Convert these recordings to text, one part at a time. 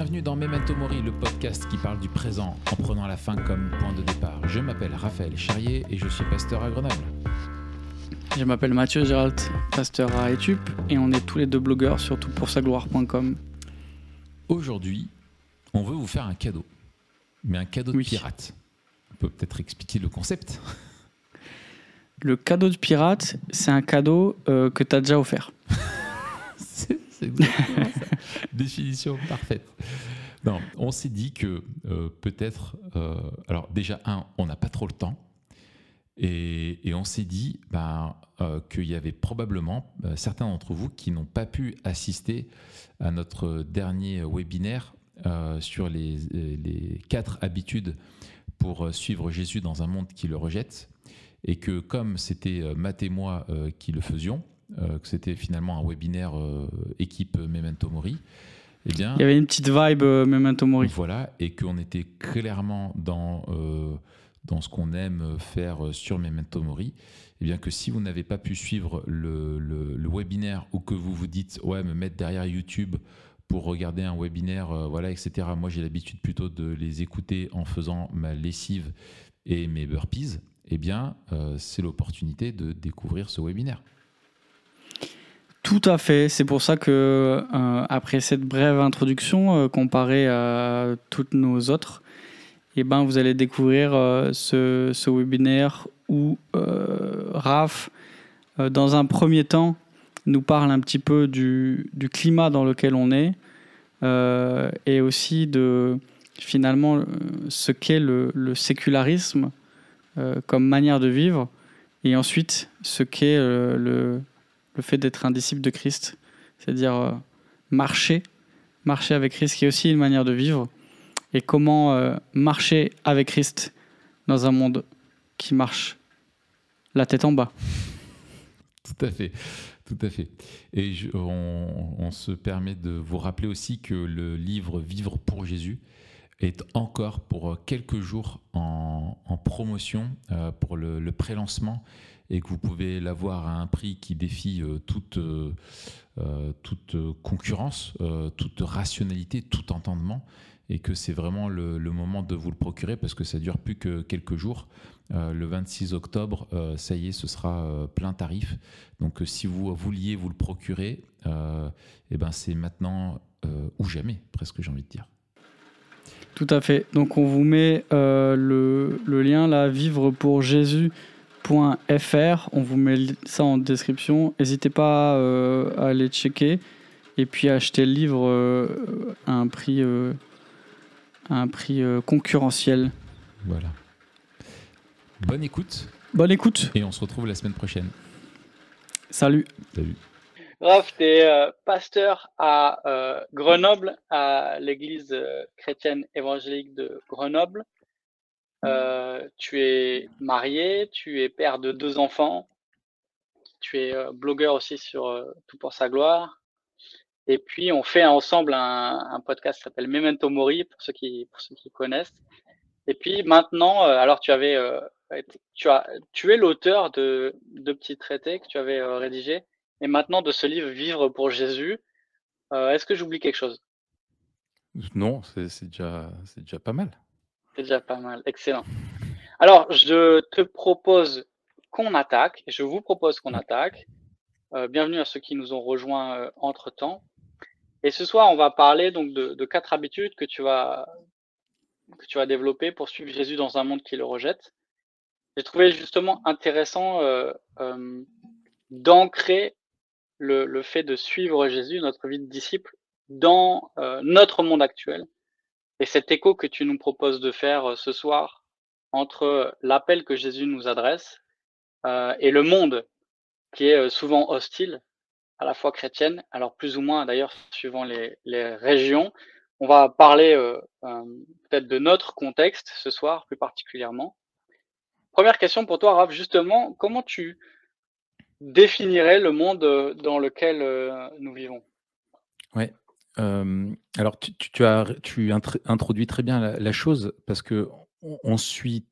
bienvenue dans Memento Mori, le podcast qui parle du présent en prenant la fin comme point de départ. Je m'appelle Raphaël Charrier et je suis pasteur à Grenoble. Je m'appelle Mathieu Gérald, pasteur à Etup, et on est tous les deux blogueurs sur toutpoursagloire.com. Aujourd'hui, on veut vous faire un cadeau, mais un cadeau de Oui. pirate. On peut peut-être expliquer le concept. Le cadeau de pirate, c'est un cadeau euh, que tu as déjà offert. C'est c'est exactement ça. Définition parfaite. Non, on s'est dit que euh, peut-être, euh, alors déjà un, on n'a pas trop le temps, et, et on s'est dit ben, euh, qu'il y avait probablement euh, certains d'entre vous qui n'ont pas pu assister à notre dernier webinaire euh, sur les, les quatre habitudes pour suivre Jésus dans un monde qui le rejette, et que comme c'était Matt et moi euh, qui le faisions, que c'était finalement un webinaire euh, équipe Memento Mori, eh bien, Il y avait une petite vibe euh, Memento Mori. voilà, et qu'on était clairement dans, euh, dans ce qu'on aime faire euh, sur Memento Mori, et bien que si vous n'avez pas pu suivre le, le- le webinaire ou que vous vous dites, ouais, me mettre derrière YouTube pour regarder un webinaire, euh, voilà, etc. Moi, j'ai l'habitude plutôt de les écouter en faisant ma lessive et mes burpees. Eh bien, euh, c'est l'opportunité de découvrir ce webinaire. Tout à fait. C'est pour ça que, euh, après cette brève introduction, euh, comparée à toutes nos autres, eh ben, vous allez découvrir euh, ce, ce webinaire où Raph, dans un premier temps, nous parle un petit peu du, climat dans lequel on est et aussi de finalement ce qu'est le, sécularisme comme manière de vivre et ensuite ce qu'est le, fait d'être un disciple de Christ, c'est-à-dire euh, marcher, marcher avec Christ, qui est aussi une manière de vivre, et comment euh, marcher avec Christ dans un monde qui marche la tête en bas. Tout à fait, tout à fait. Et on, se permet de vous rappeler aussi que le livre Vivre pour Jésus est encore pour quelques jours en, en promotion euh, pour le, le pré-lancement et que vous pouvez l'avoir à un prix qui défie euh, toute, euh, euh, toute concurrence, toute rationalité, tout entendement et que c'est vraiment le, moment de vous le procurer parce que ça dure plus que quelques jours. Euh, le 26 octobre, ça y est, ce sera plein tarif. Donc si vous vouliez vous le procurer, euh, eh ben, c'est maintenant ou jamais, presque j'ai envie de dire. Tout à fait. Donc on vous met le, le lien là, vivrepourjésus.fr. On vous met ça en description. N'hésitez pas euh, à aller checker et puis à acheter le livre euh, à un prix, euh, à un prix euh, concurrentiel. Voilà. Bonne écoute Bonne écoute. et on se retrouve la semaine prochaine. Salut. Salut. Raph, tu es pasteur à euh, Grenoble, à l'église euh, chrétienne évangélique de Grenoble. Euh, tu es marié, tu es père de deux enfants, tu es euh, blogueur aussi sur euh, Tout pour sa gloire. Et puis, on fait ensemble un, podcast qui s'appelle Memento Mori, pour ceux qui, connaissent. Et puis maintenant, alors tu avais, tu as, tu es l'auteur de deux petits traités que tu avais rédigés. Et maintenant, de ce livre Vivre pour Jésus, est-ce que j'oublie quelque chose? Non, c'est déjà, c'est déjà pas mal. C'est déjà pas mal. Excellent. Alors, je te propose qu'on attaque. Je vous propose qu'on attaque. Euh, bienvenue à ceux qui nous ont rejoints entre temps. Et ce soir, on va parler donc de, quatre habitudes que tu vas que tu vas développer pour suivre Jésus dans un monde qui le rejette. J'ai trouvé justement intéressant euh, euh, d'ancrer le, fait de suivre Jésus, notre vie de disciple, dans euh, notre monde actuel. Et cet écho que tu nous proposes de faire euh, ce soir entre l'appel que Jésus nous adresse euh, et le monde qui est euh, souvent hostile à la foi chrétienne, alors plus ou moins d'ailleurs suivant les, régions. On va parler euh, euh, peut-être de notre contexte ce soir plus particulièrement. Première question pour toi, Raph, justement, comment tu définirais le monde euh, dans lequel euh, nous vivons? Ouais. Euh, alors, tu, as tu introduis très bien la, la chose parce que on, on suit.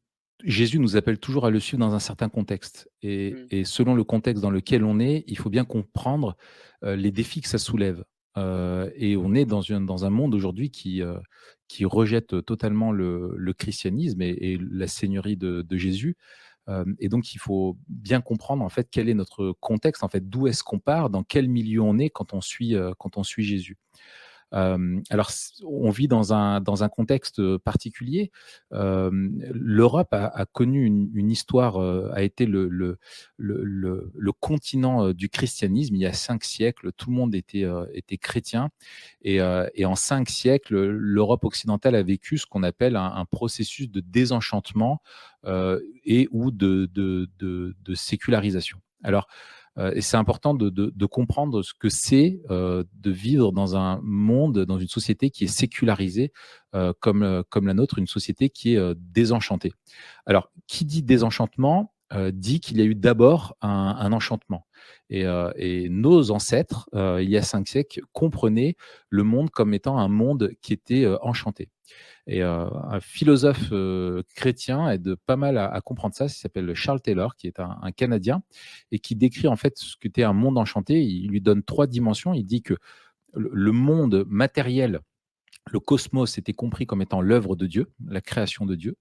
Jésus nous appelle toujours à le suivre dans un certain contexte. Et, Mm. et selon le contexte dans lequel on est, il faut bien comprendre euh, les défis que ça soulève. et on est dans, dans un monde aujourd'hui qui, qui rejette totalement le, christianisme et, la seigneurie de, Jésus. Et donc, il faut bien comprendre en fait quel est notre contexte, en fait, d'où est-ce qu'on part, dans quel milieu on est quand on suit, quand on suit Jésus alors, on vit dans un, dans un contexte particulier. L'Europe a, connu une, histoire, a été le, le, le, le, continent du christianisme. Il y a cinq siècles, tout le monde était, était chrétien. Et, et en cinq siècles, l'Europe occidentale a vécu ce qu'on appelle un, processus de désenchantement et ou de, de, de, de sécularisation. Alors, et c'est important de, comprendre ce que c'est euh, de vivre dans un monde, dans une société qui est sécularisée euh, comme, comme la nôtre, une société qui est désenchantée. Alors, qui dit désenchantement dit qu'il y a eu d'abord un, enchantement. Et, nos ancêtres, il y a cinq siècles, comprenaient le monde comme étant un monde qui était enchanté. Et euh, un philosophe euh, chrétien aide pas mal à, comprendre ça. Il s'appelle Charles Taylor, qui est un, Canadien et qui décrit en fait ce qu'était un monde enchanté. Il lui donne trois dimensions. Il dit que le monde matériel, le cosmos, était compris comme étant l'œuvre de Dieu, la création de Dieu.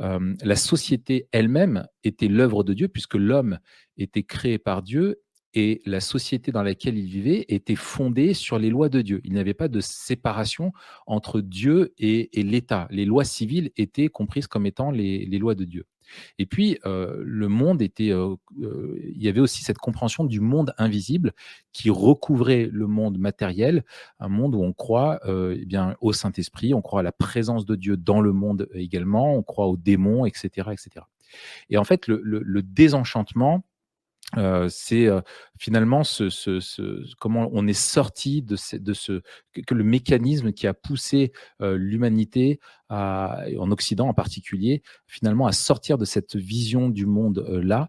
Euh, la société elle-même était l'œuvre de Dieu, puisque l'homme était créé par Dieu et la société dans laquelle il vivait était fondée sur les lois de Dieu. Il n'y avait pas de séparation entre Dieu et, l'État. Les lois civiles étaient comprises comme étant les, lois de Dieu. Et puis, euh, le monde était. Euh, euh, il y avait aussi cette compréhension du monde invisible qui recouvrait le monde matériel, un monde où on croit eh bien, au Saint-Esprit, on croit à la présence de Dieu dans le monde également, on croit aux démons, etc. etc. Et en fait, le désenchantement, euh, c'est euh, finalement ce, comment on est sorti de ce, de ce que, le mécanisme qui a poussé euh, l'humanité en Occident en particulier finalement à sortir de cette vision du monde là.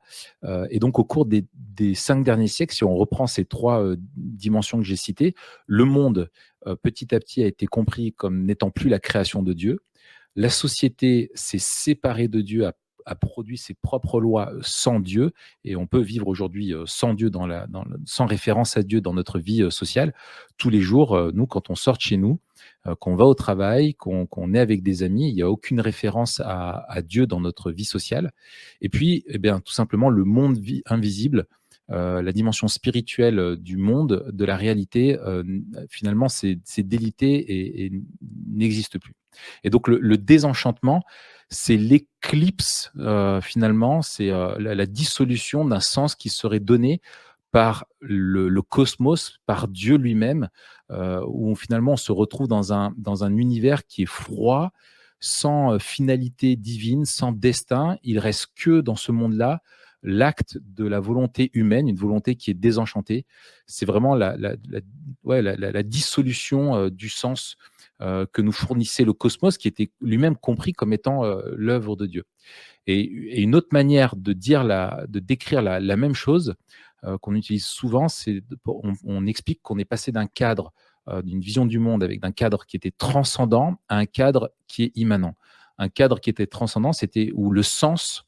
Et donc au cours des, des, cinq derniers siècles si on reprend ces trois dimensions que j'ai citées le monde petit à petit a été compris comme n'étant plus la création de Dieu. La société s'est séparée de Dieu, a a produit ses propres lois euh, sans Dieu, et on peut vivre aujourd'hui euh, sans Dieu, dans la, sans référence à Dieu dans notre vie euh, sociale. Tous les jours, nous, quand on sort chez nous, qu'on va au travail, qu'on est avec des amis, il n'y a aucune référence à, Dieu dans notre vie sociale. Et puis, eh bien, tout simplement, le monde invisible, la dimension spirituelle du monde, de la réalité, finalement, c'est délité et, n'existe plus. Et donc, le désenchantement, c'est l'éclipse, euh, finalement, c'est euh, la, dissolution d'un sens qui serait donné par le, cosmos, par Dieu lui-même, euh, où finalement on se retrouve dans un, dans un univers qui est froid, sans finalité divine, sans destin. Il reste que dans ce monde-là l'acte de la volonté humaine, une volonté qui est désenchantée. C'est vraiment la, la, la dissolution du sens euh, que nous fournissait le cosmos, qui était lui-même compris comme étant euh, l'œuvre de Dieu. Et, une autre manière de dire la, de décrire la, même chose euh, qu'on utilise souvent, c'est on, explique qu'on est passé d'un cadre d'une vision du monde avec d'un cadre qui était transcendant à un cadre qui est immanent. Un cadre qui était transcendant, c'était où le sens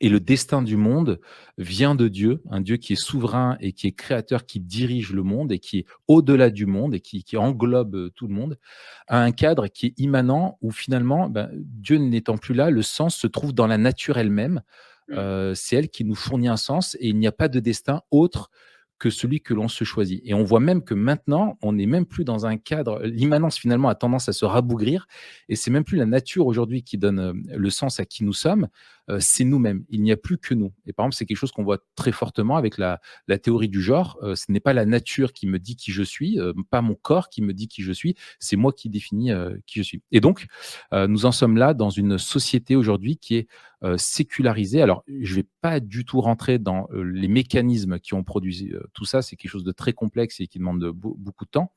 et le destin du monde vient de Dieu, un Dieu qui est souverain et qui est créateur, qui dirige le monde et qui est au-delà du monde et qui, englobe euh, tout le monde, à un cadre qui est immanent où finalement, ben, Dieu n'étant plus là, le sens se trouve dans la nature elle-même. Mmh. Euh, c'est elle qui nous fournit un sens et il n'y a pas de destin autre que celui que l'on se choisit. Et on voit même que maintenant, on n'est même plus dans un cadre. L'immanence, finalement, a tendance à se rabougrir. Et c'est même plus la nature aujourd'hui qui donne euh, le sens à qui nous sommes. Euh, c'est nous-mêmes. Il n'y a plus que nous. Et par exemple, c'est quelque chose qu'on voit très fortement avec la, théorie du genre. Euh, ce n'est pas la nature qui me dit qui je suis, pas mon corps qui me dit qui je suis. C'est moi qui définis qui je suis. Et donc, nous en sommes là dans une société aujourd'hui qui est euh, sécularisé. Alors, je ne vais pas du tout rentrer dans euh, les mécanismes qui ont produit euh, tout ça. C'est quelque chose de très complexe et qui demande beaucoup de temps.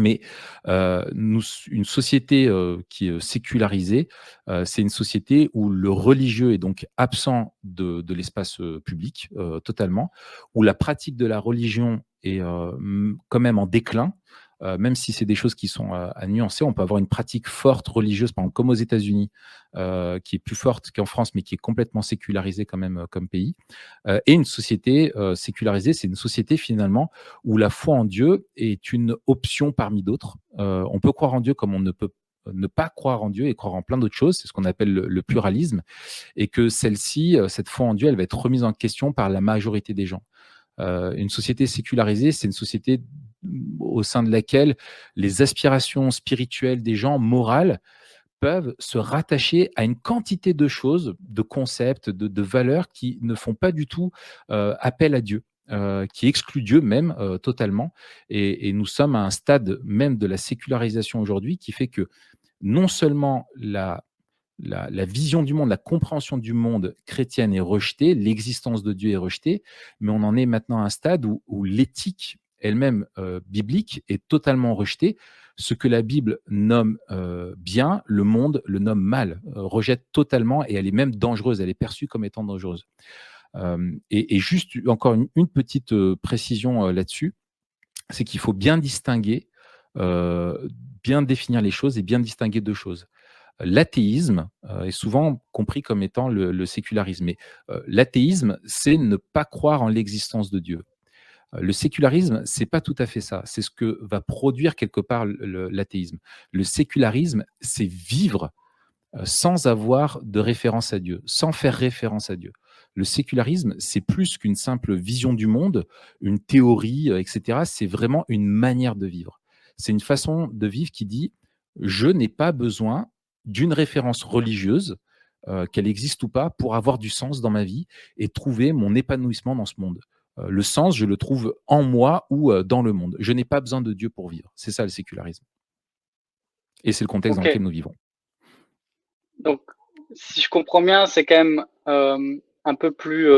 Mais une société qui est sécularisée, c'est une société où le religieux est donc absent de l'espace public totalement, où la pratique de la religion est quand même en déclin, euh, même si c'est des choses qui sont à nuancer, on peut avoir une pratique forte religieuse, par exemple, comme aux États-Unis, qui est plus forte qu'en France, mais qui est complètement sécularisée quand même comme pays. et une société sécularisée, c'est une société finalement où la foi en Dieu est une option parmi d'autres. on peut croire en Dieu comme on ne peut ne pas croire en Dieu et croire en plein d'autres choses, c'est ce qu'on appelle le, pluralisme, et que celle-ci, cette foi en Dieu, elle va être remise en question par la majorité des gens. Une société sécularisée, c'est une société au sein de laquelle les aspirations spirituelles des gens, morales, peuvent se rattacher à une quantité de choses, de concepts, de, valeurs qui ne font pas du tout euh, appel à Dieu. Euh, qui excluent Dieu même euh, totalement. Et, nous sommes à un stade même de la sécularisation aujourd'hui qui fait que non seulement la, la, vision du monde, la compréhension du monde chrétienne est rejetée, l'existence de Dieu est rejetée, mais on en est maintenant à un stade où l'éthique elle-même euh, biblique est totalement rejetée. Ce que la Bible nomme euh, bien, le monde le nomme mal, euh, rejette totalement et elle est même dangereuse, elle est perçue comme étant dangereuse. Et, juste encore une, petite précision là-dessus, c'est qu'il faut bien distinguer, bien définir les choses et bien distinguer deux choses. L'athéisme est souvent compris comme étant le, sécularisme. Mais l'athéisme, c'est ne pas croire en l'existence de Dieu. Le sécularisme, c'est pas tout à fait ça. C'est ce que va produire quelque part l'athéisme. Le, sécularisme, c'est vivre euh, sans avoir de référence à Dieu, sans faire référence à Dieu. Le sécularisme, c'est plus qu'une simple vision du monde, une théorie, euh, etc. C'est vraiment une manière de vivre. C'est une façon de vivre qui dit je n'ai pas besoin d'une référence religieuse, euh, qu'elle existe ou pas, pour avoir du sens dans ma vie et trouver mon épanouissement dans ce monde. Euh, le sens, je le trouve en moi ou euh, dans le monde. Je n'ai pas besoin de Dieu pour vivre. C'est ça le sécularisme. Et c'est le contexte dans lequel nous vivons. Donc, si je comprends bien, c'est quand même un peu plus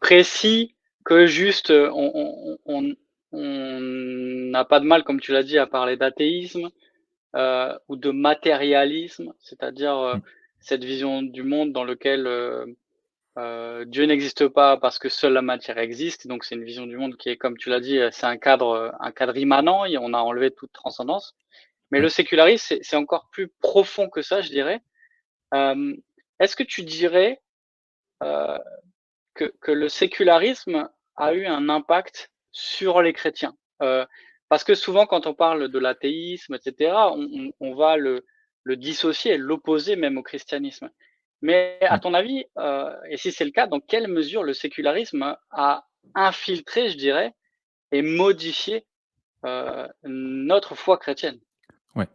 précis que juste on n'a pas de mal, comme tu l'as dit, à parler d'athéisme ou de matérialisme, c'est-à-dire mmh. cette vision du monde dans lequel euh, Dieu n'existe pas parce que seule la matière existe. Donc c'est une vision du monde qui est, comme tu l'as dit, c'est un cadre, un cadre immanent. Et on a enlevé toute transcendance. Mais le sécularisme, c'est encore plus profond que ça, je dirais. Euh, Est-ce que tu dirais euh, que, que, le sécularisme a eu un impact sur les chrétiens? Euh, Parce que souvent, quand on parle de l'athéisme, etc., on, on, on, va le, le dissocier, l'opposer même au christianisme. Mais à ton avis, euh, et si c'est le cas, dans quelle mesure le sécularisme a infiltré, je dirais, et modifié euh, notre foi chrétienne? Ouais.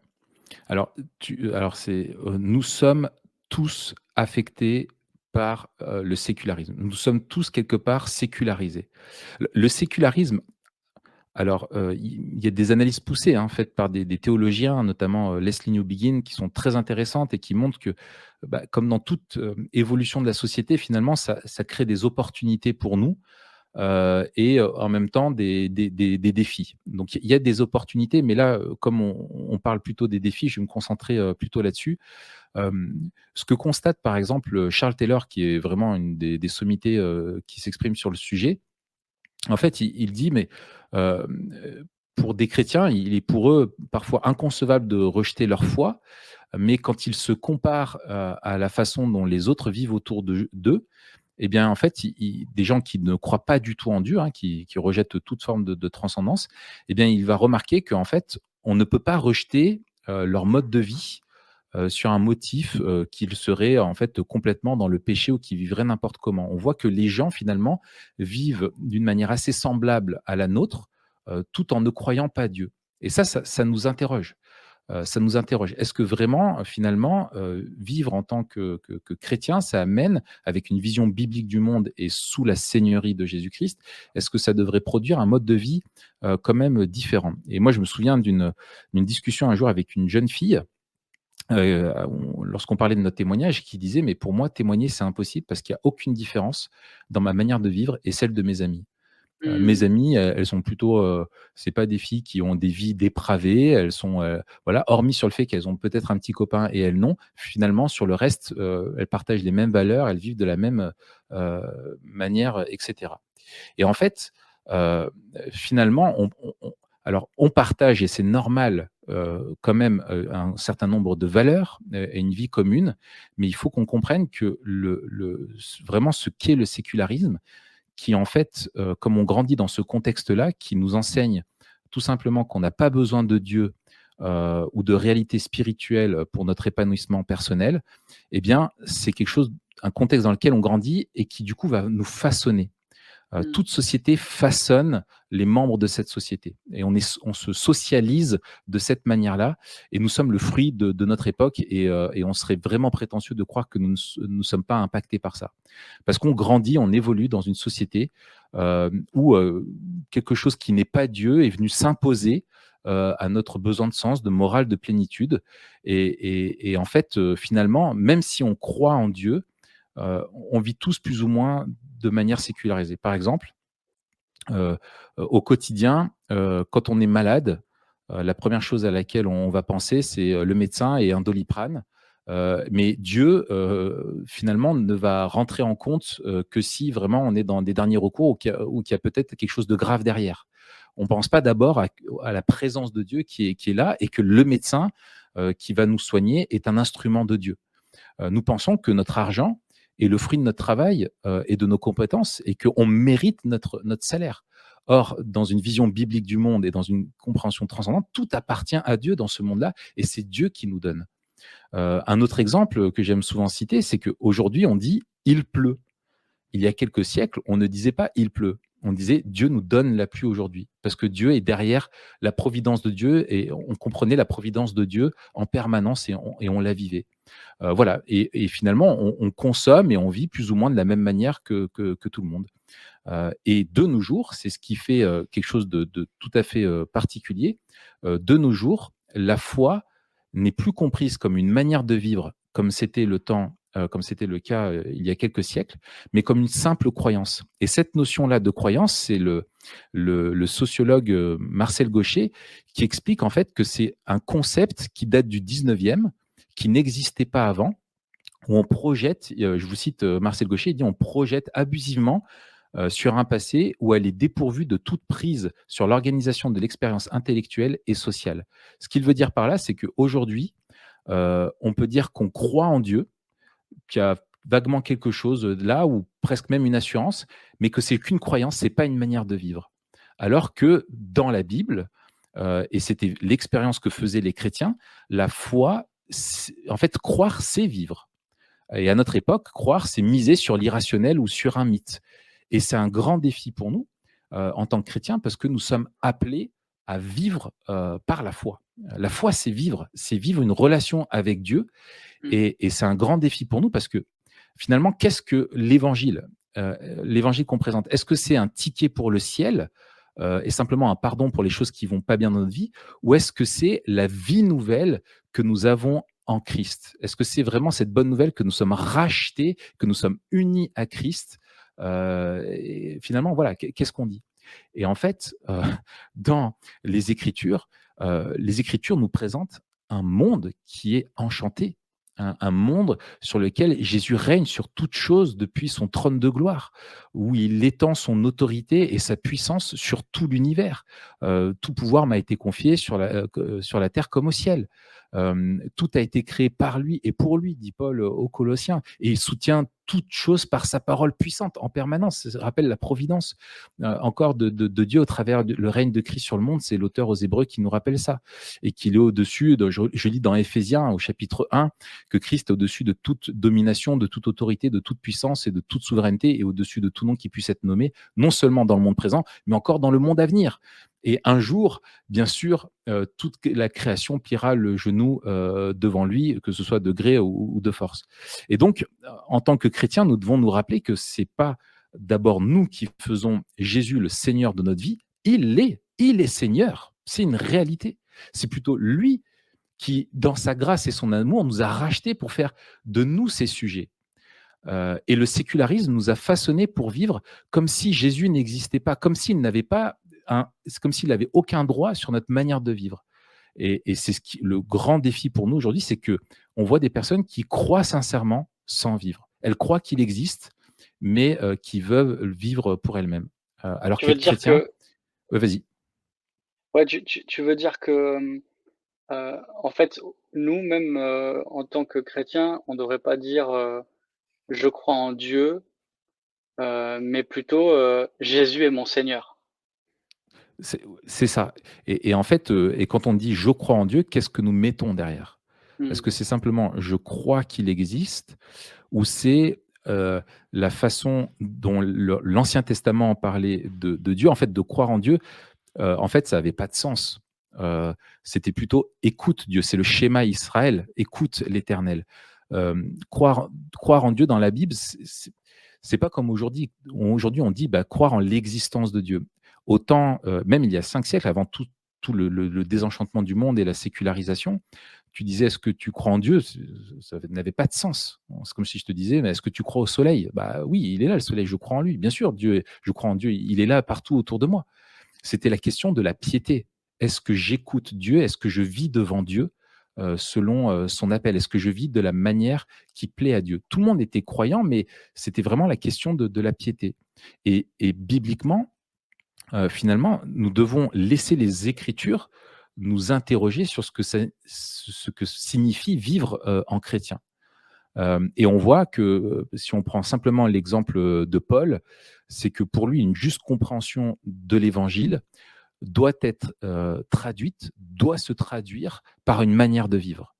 Alors, tu, alors c'est, euh, nous sommes tous affectés par le sécularisme. Nous sommes tous quelque part sécularisés. le sécularisme alors, euh, il y a des analyses poussées hein, faites par des, théologiens, notamment euh, Leslie Newbegin, qui sont très intéressantes et qui montrent que, bah, comme dans toute euh, évolution de la société, finalement, ça, crée des opportunités pour nous et en même temps des, défis. Donc, il y a des opportunités, mais là, comme on, parle plutôt des défis, je vais me concentrer plutôt là-dessus. ce que constate, par exemple, Charles Taylor, qui est vraiment une des, sommités qui s'exprime sur le sujet, en fait, il, dit, mais euh, pour des chrétiens, il est pour eux parfois inconcevable de rejeter leur foi, mais quand ils se comparent euh, à la façon dont les autres vivent autour d'eux, eh bien, en fait, des gens qui ne croient pas du tout en Dieu, hein, qui, rejettent toute forme de, transcendance, eh bien, il va remarquer qu'en fait, on ne peut pas rejeter euh, leur mode de vie euh, sur un motif euh, qu'ils seraient en fait complètement dans le péché ou qu'ils vivraient n'importe comment. On voit que les gens finalement vivent d'une manière assez semblable à la nôtre, euh, tout en ne croyant pas Dieu. Et ça, ça, nous interroge. ça nous interroge. Est-ce que vraiment, finalement, vivre en tant que, que, chrétien, ça amène, avec une vision biblique du monde et sous la seigneurie de Jésus-Christ, est-ce que ça devrait produire un mode de vie quand même différent? Et moi, je me souviens d'une discussion un jour avec une jeune fille euh, lorsqu'on parlait de notre témoignage, qui disait Mais pour moi, témoigner, c'est impossible parce qu'il n'y a aucune différence dans ma manière de vivre et celle de mes amis. Euh, mes mmh. amies, elles sont plutôt, euh, c'est pas des filles qui ont des vies dépravées, elles sont, voilà, hormis sur le fait qu'elles ont peut-être un petit copain et elles non, finalement, sur le reste, elles partagent les mêmes valeurs, elles vivent de la même manière, etc. Et en fait, finalement, on, alors, on partage, et c'est normal, quand même, un certain nombre de valeurs et une vie commune, mais il faut qu'on comprenne que le, vraiment ce qu'est le sécularisme, qui en fait, comme on grandit dans ce contexte-là, qui nous enseigne tout simplement qu'on n'a pas besoin de Dieu ou de réalité spirituelle pour notre épanouissement personnel, eh bien, c'est quelque chose, un contexte dans lequel on grandit et qui du coup va nous façonner. Euh, mmh. toute société façonne les membres de cette société. Et on, est, on se socialise de cette manière-là. Et nous sommes le fruit de, notre époque. Euh, et, on serait vraiment prétentieux de croire que nous ne sommes pas impactés par ça. Parce qu'on grandit, on évolue dans une société euh, où quelque chose qui n'est pas Dieu est venu s'imposer à notre besoin de sens, de morale, de plénitude. Et, en fait, finalement, même si on croit en Dieu, on vit tous plus ou moins de manière sécularisée. Par exemple, euh, au quotidien, euh, quand on est malade, euh, la première chose à laquelle on va penser, c'est le médecin et un doliprane. mais Dieu, finalement, ne va rentrer en compte que si vraiment on est dans des derniers recours ou qu'il y a, peut-être quelque chose de grave derrière. On ne pense pas d'abord à, la présence de Dieu qui est, qui est là et que le médecin qui va nous soigner est un instrument de Dieu. nous pensons que notre argent, et le fruit de notre travail euh, et de nos compétences et qu'on mérite notre, salaire. Or, dans une vision biblique du monde et dans une compréhension transcendante, tout appartient à Dieu dans ce monde-là et c'est Dieu qui nous donne. Euh, un autre exemple que j'aime souvent citer, c'est qu'aujourd'hui, on dit il pleut. Il y a quelques siècles, on ne disait pas il pleut. On disait Dieu nous donne la pluie aujourd'hui parce que Dieu est derrière la providence de Dieu et on comprenait la providence de Dieu en permanence et on la vivait. Euh, voilà. Et, finalement, on, consomme et on vit plus ou moins de la même manière que, tout le monde. Euh, et de nos jours, c'est ce qui fait euh, quelque chose de, tout à fait particulier. de nos jours, la foi n'est plus comprise comme une manière de vivre, comme c'était le temps comme c'était le cas il y a quelques siècles, mais comme une simple croyance. Et cette notion-là de croyance, c'est le, le, sociologue Marcel Gaucher qui explique en fait que c'est un concept qui date du 19e, qui n'existait pas avant, où on projette, euh, je vous cite euh, Marcel Gaucher, il dit on projette abusivement euh, sur un passé où elle est dépourvue de toute prise sur l'organisation de l'expérience intellectuelle et sociale. Ce qu'il veut dire par là, c'est qu'aujourd'hui, on peut dire qu'on croit en Dieu, qu'il y a vaguement quelque chose là, ou presque même une assurance, mais que c'est qu'une croyance, c'est pas une manière de vivre. Alors que dans la Bible, et c'était l'expérience que faisaient les chrétiens, la foi en fait, croire, c'est vivre. Et à notre époque, croire, c'est miser sur l'irrationnel ou sur un mythe. Et c'est un grand défi pour nous, euh, en tant que chrétiens, parce que nous sommes appelés à vivre euh, par la foi. La foi, c'est vivre, c'est vivre une relation avec Dieu. Mmh. Et, c'est un grand défi pour nous, parce que finalement, qu'est-ce que l'évangile euh, L'évangile qu'on présente, est-ce que c'est un ticket pour le ciel et simplement un pardon pour les choses qui vont pas bien dans notre vie, ou est-ce que c'est la vie nouvelle que nous avons en Christ Est-ce que c'est vraiment cette bonne nouvelle que nous sommes rachetés, que nous sommes unis à Christ euh, Finalement, voilà, qu'est-ce qu'on dit? Et en fait, euh, dans les Écritures, euh, les Écritures nous présentent un monde qui est enchanté, un, monde sur lequel Jésus règne sur toute chose depuis son trône de gloire, où il étend son autorité et sa puissance sur tout l'univers. Tout pouvoir m'a été confié sur la, sur la terre comme au ciel. Euh, tout a été créé par lui et pour lui, dit Paul aux Colossiens, et il soutient toute chose par sa parole puissante en permanence. Ça rappelle la providence euh, encore de, Dieu au travers le règne de Christ sur le monde. C'est l'auteur aux Hébreux qui nous rappelle ça. Et qu'il est au-dessus, je, lis dans Éphésiens au chapitre 1, que Christ est au-dessus de toute domination, de toute autorité, de toute puissance et de toute souveraineté et au-dessus de tout nom qui puisse être nommé, non seulement dans le monde présent, mais encore dans le monde à venir. Et un jour, bien sûr, euh, toute la création pliera le genou euh, devant lui, que ce soit de gré ou, de force. Et donc, en tant que chrétiens, nous devons nous rappeler que c'est pas d'abord nous qui faisons Jésus le Seigneur de notre vie. Il l'est, il est Seigneur. C'est une réalité. C'est plutôt lui qui, dans sa grâce et son amour, nous a rachetés pour faire de nous ses sujets. Euh, et le sécularisme nous a façonnés pour vivre comme si Jésus n'existait pas, comme s'il n'avait pas c'est comme s'il n'avait aucun droit sur notre manière de vivre. Et, c'est le grand défi pour nous aujourd'hui, c'est que on voit des personnes qui croient sincèrement sans vivre. Elles croient qu'il existe, mais euh, qui veulent vivre pour elles-mêmes. alors Tu veux qu'être dire chrétien, que, Ouais, vas-y. ouais, tu, tu- tu veux dire que, euh, en fait, nous, même euh, en tant que chrétiens, on ne devrait pas dire euh, je crois en Dieu, euh, mais plutôt euh, Jésus est mon Seigneur. C'est c'est ça. Et, et en fait, euh, et quand on dit je crois en Dieu, qu'est-ce que nous mettons derrière? Est-ce Hmm. que c'est simplement je crois qu'il existe ou c'est euh, la façon dont l'Ancien Testament parlait de, Dieu En fait, de croire en Dieu, euh, en fait, ça n'avait pas de sens. Euh, C'était plutôt écoute Dieu, c'est le schéma Israël, écoute l'Éternel. Croire, croire en Dieu dans la Bible, c'est- pas comme aujourd'hui. Aujourd'hui, on dit bah, croire en l'existence de Dieu. Autant, même il y a cinq siècles, avant tout, tout le désenchantement du monde et la sécularisation, tu disais est-ce que tu crois en Dieu? Ça n'avait pas de sens. C'est comme si je te disais mais est-ce que tu crois au soleil? Bah oui, il est là le soleil, je crois en lui. Bien sûr, Dieu, je crois en Dieu, il est là partout autour de moi. C'était la question de la piété. Est-ce que j'écoute Dieu? Est-ce que je vis devant Dieu euh, selon euh, son appel? Est-ce que je vis de la manière qui plaît à Dieu? Tout le monde était croyant, mais c'était vraiment la question de, la piété. Et, et bibliquement, euh, finalement, nous devons laisser les Écritures nous interroger sur ce que, ce que signifie vivre euh, en chrétien. Euh, et on voit que euh, si on prend simplement l'exemple de Paul, c'est que pour lui, une juste compréhension de l'évangile doit être traduite, doit se traduire par une manière de vivre.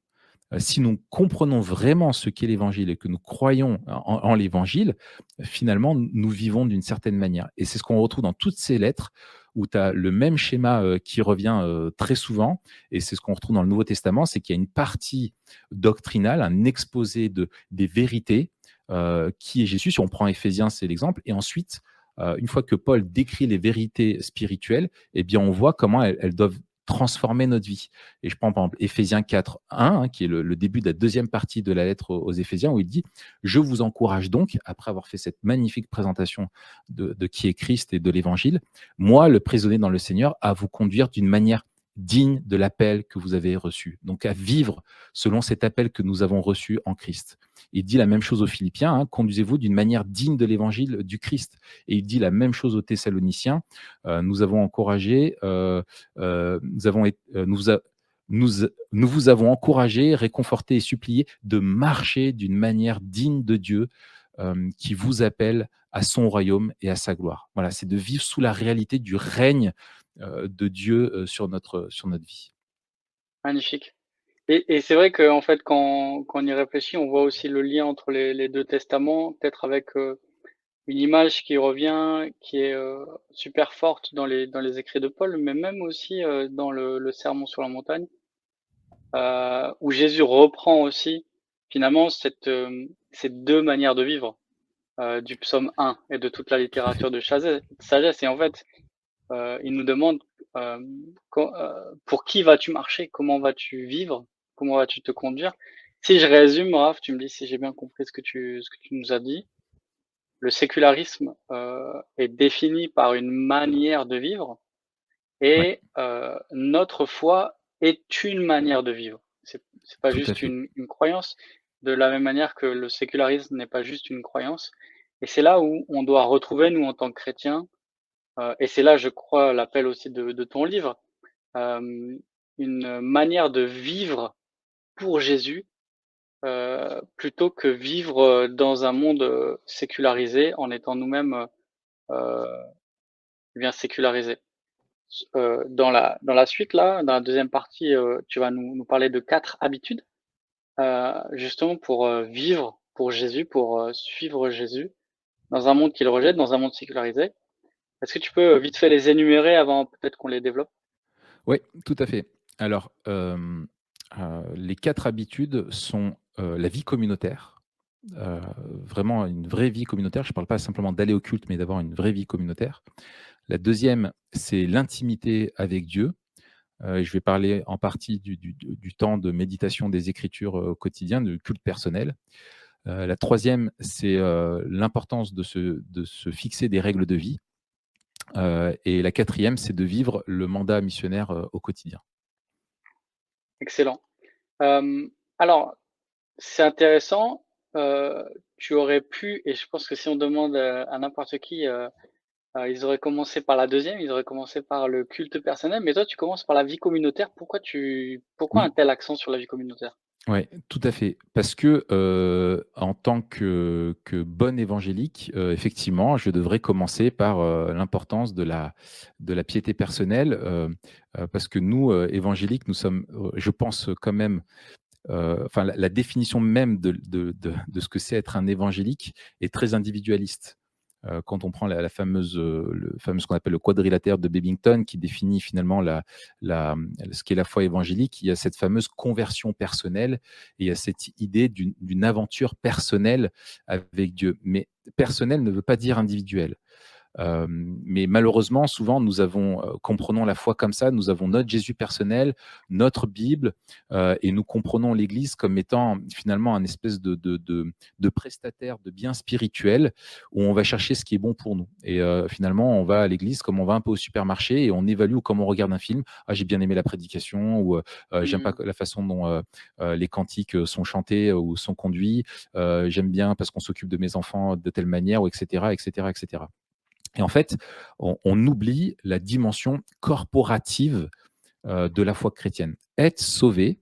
Si nous comprenons vraiment ce qu'est l'évangile et que nous croyons en, en l'évangile, finalement, nous vivons d'une certaine manière. Et c'est ce qu'on retrouve dans toutes ces lettres où tu as le même schéma euh, qui revient euh, très souvent, et c'est ce qu'on retrouve dans le Nouveau Testament, c'est qu'il y a une partie doctrinale, un exposé de, des vérités, euh, qui est Jésus. Si on prend Éphésiens, c'est l'exemple, et ensuite, une fois que Paul décrit les vérités spirituelles, eh bien, on voit comment elles doivent transformer notre vie. Et je prends par exemple Éphésiens 4, 1, hein, qui est le, début de la deuxième partie de la lettre aux, Éphésiens, où il dit Je vous encourage donc, après avoir fait cette magnifique présentation de qui est Christ et de l'Évangile, moi, le prisonnier dans le Seigneur, à vous conduire d'une manière digne de l'appel que vous avez reçu. Donc à vivre selon cet appel que nous avons reçu en Christ. Il dit la même chose aux Philippiens, hein, conduisez-vous d'une manière digne de l'évangile du Christ. Et il dit la même chose aux Thessaloniciens, euh, nous avons encouragé, euh, euh, nous, nous, vous avons encouragé, réconforté et supplié de marcher d'une manière digne de Dieu qui vous appelle à son royaume et à sa gloire. Voilà, c'est de vivre sous la réalité du règne de Dieu euh, sur, notre, sur notre vie. Magnifique. Et, et c'est vrai qu'en fait, quand, quand, on y réfléchit, on voit aussi le lien entre les, les deux testaments, peut-être avec euh, une image qui revient, qui est euh, super forte dans les, dans les écrits de Paul, mais même aussi euh, dans le, le, Sermon sur la montagne, euh, où Jésus reprend aussi finalement cette, euh, ces deux manières de vivre euh, du psaume 1 et de toute la littérature de sagesse. Et en fait, euh, il nous demande euh, pour qui vas-tu marcher, comment vas-tu vivre, comment vas-tu te conduire? Si je résume, Raph, tu me dis si j'ai bien compris ce que tu, ce que tu nous as dit. Le sécularisme euh, est défini par une manière de vivre et ouais. notre foi est une manière de vivre. C'est pas Tout juste une, une, croyance, de la même manière que le sécularisme n'est pas juste une croyance. Et c'est là où on doit retrouver, nous, en tant que chrétiens, euh, et c'est là, je crois, l'appel aussi de, de, ton livre, euh, une manière de vivre pour Jésus euh, plutôt que vivre dans un monde sécularisé en étant nous-mêmes euh, bien sécularisés. Euh, dans, la, dans la suite, là, dans la deuxième partie, tu vas nous, nous, parler de quatre habitudes, justement pour vivre pour Jésus, pour suivre Jésus dans un monde qu'il rejette, dans un monde sécularisé. Est-ce que tu peux vite fait les énumérer avant peut-être qu'on les développe? Oui, tout à fait. Alors, euh, euh, les quatre habitudes sont euh, la vie communautaire, vraiment une vraie vie communautaire. Je ne parle pas simplement d'aller au culte, mais d'avoir une vraie vie communautaire. La deuxième, c'est l'intimité avec Dieu. je vais parler en partie du, temps de méditation des Écritures au quotidien, du culte personnel. Euh, la troisième, c'est euh, l'importance de se, de se, fixer des règles de vie. Euh, et la quatrième, c'est de vivre le mandat missionnaire au quotidien. Excellent. alors, c'est intéressant. tu aurais pu, et je pense que si on demande à, n'importe qui Euh, ils auraient commencé par la deuxième, ils auraient commencé par le culte personnel, mais toi, tu commences par la vie communautaire. Pourquoi, tu... Pourquoi un tel accent sur la vie communautaire? Oui, tout à fait. Parce que euh, en tant que, bon évangélique, euh, effectivement, je devrais commencer par l'importance de la, piété personnelle, parce que nous, évangéliques, nous sommes, je pense quand même, enfin, la, définition même de ce que c'est être un évangélique est très individualiste. Euh, quand on prend la, fameuse, euh, le fameux ce qu'on appelle le quadrilatère de Babington, qui définit finalement la, ce qu'est la foi évangélique, il y a cette fameuse conversion personnelle et il y a cette idée d'une aventure personnelle avec Dieu. Mais personnel ne veut pas dire individuel. Euh, mais malheureusement, souvent, nous avons, euh, comprenons la foi comme ça, nous avons notre Jésus personnel, notre Bible, euh, et nous comprenons l'Église comme étant finalement un espèce de, de, de, de, prestataire de biens spirituels où on va chercher ce qui est bon pour nous. Et finalement, on va à l'Église comme on va un peu au supermarché et on évalue comme on regarde un film. Ah, j'ai bien aimé la prédication ou j'aime pas mmh. la façon dont les cantiques sont chantés ou sont conduits. j'aime bien parce qu'on s'occupe de mes enfants de telle manière, ou etc., etc., etc. Et en fait, on, oublie la dimension corporative euh, de la foi chrétienne. Être sauvé,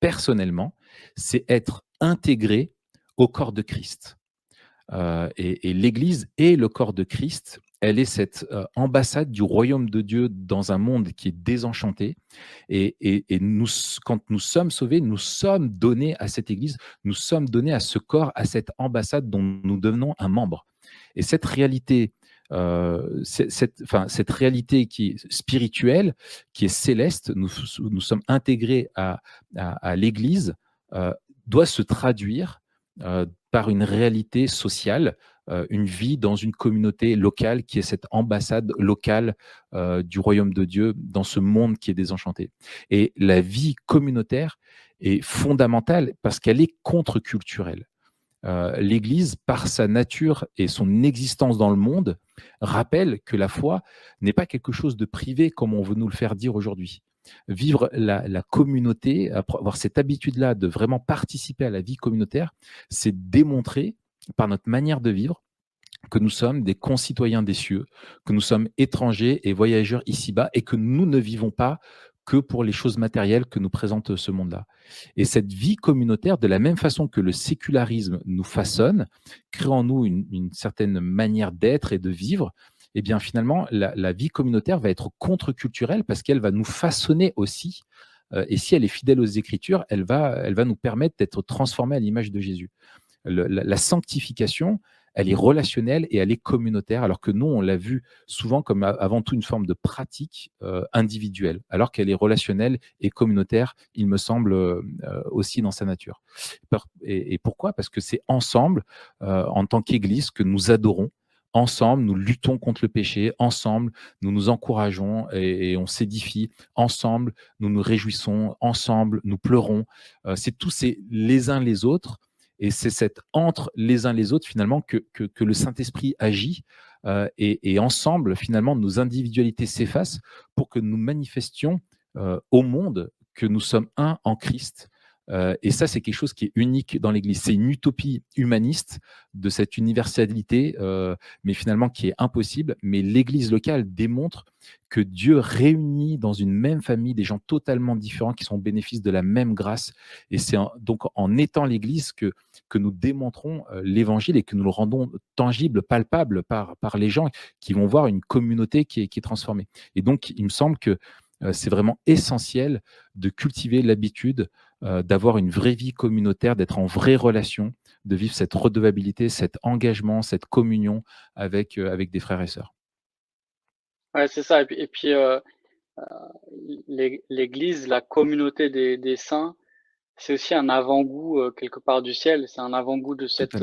personnellement, c'est être intégré au corps de Christ. Euh, et, l'Église est le corps de Christ. Elle est cette euh, ambassade du royaume de Dieu dans un monde qui est désenchanté. Et, et, nous, quand nous sommes sauvés, nous sommes donnés à cette Église, nous sommes donnés à ce corps, à cette ambassade dont nous devenons un membre. Et cette réalité euh, cette, réalité qui est spirituelle, qui est céleste, nous, sommes intégrés à, à, l'Église, euh, doit se traduire euh, par une réalité sociale, une vie dans une communauté locale qui est cette ambassade locale du royaume de Dieu dans ce monde qui est désenchanté. Et la vie communautaire est fondamentale parce qu'elle est contre-culturelle. Euh, l'Église, par sa nature et son existence dans le monde, rappelle que la foi n'est pas quelque chose de privé comme on veut nous le faire dire aujourd'hui. Vivre la, communauté, avoir cette habitude-là de vraiment participer à la vie communautaire, c'est démontrer par notre manière de vivre que nous sommes des concitoyens des cieux, que nous sommes étrangers et voyageurs ici-bas et que nous ne vivons pas que pour les choses matérielles que nous présente ce monde-là. Et cette vie communautaire, de la même façon que le sécularisme nous façonne, crée en nous une, certaine manière d'être et de vivre, eh bien finalement, la, vie communautaire va être contre-culturelle parce qu'elle va nous façonner aussi. Euh, et si elle est fidèle aux Écritures, elle va, elle va nous permettre d'être transformés à l'image de Jésus. la, sanctification, elle est relationnelle et elle est communautaire, alors que nous, on l'a vu souvent comme avant tout une forme de pratique euh, individuelle, alors qu'elle est relationnelle et communautaire, il me semble, euh, aussi dans sa nature. Et, pourquoi? Parce que c'est ensemble, euh, en tant qu'Église, que nous adorons. Ensemble, nous luttons contre le péché. Ensemble, nous nous encourageons et, on s'édifie. Ensemble, nous nous réjouissons. Ensemble, nous pleurons. c'est tous ces les uns les autres et c'est cette entre les uns les autres, finalement, que, que, le Saint-Esprit agit. Euh, et, ensemble, finalement, nos individualités s'effacent pour que nous manifestions euh, au monde que nous sommes un en Christ euh, et ça, c'est quelque chose qui est unique dans l'Église. C'est une utopie humaniste de cette universalité, euh, mais finalement qui est impossible. Mais l'Église locale démontre que Dieu réunit dans une même famille des gens totalement différents qui sont au bénéfice de la même grâce. Et c'est donc en étant l'Église que, que nous démontrons euh, l'Évangile et que nous le rendons tangible, palpable par, par les gens qui vont voir une communauté qui est, qui est transformée. Et donc, il me semble que c'est vraiment essentiel de cultiver l'habitude euh, d'avoir une vraie vie communautaire, d'être en vraie relation, de vivre cette redevabilité, cet engagement, cette communion avec, euh, avec des frères et sœurs. Ouais, c'est ça. Et puis, euh, l'Église, la communauté des, saints, c'est aussi un avant-goût quelque part du ciel. C'est un avant-goût de cette,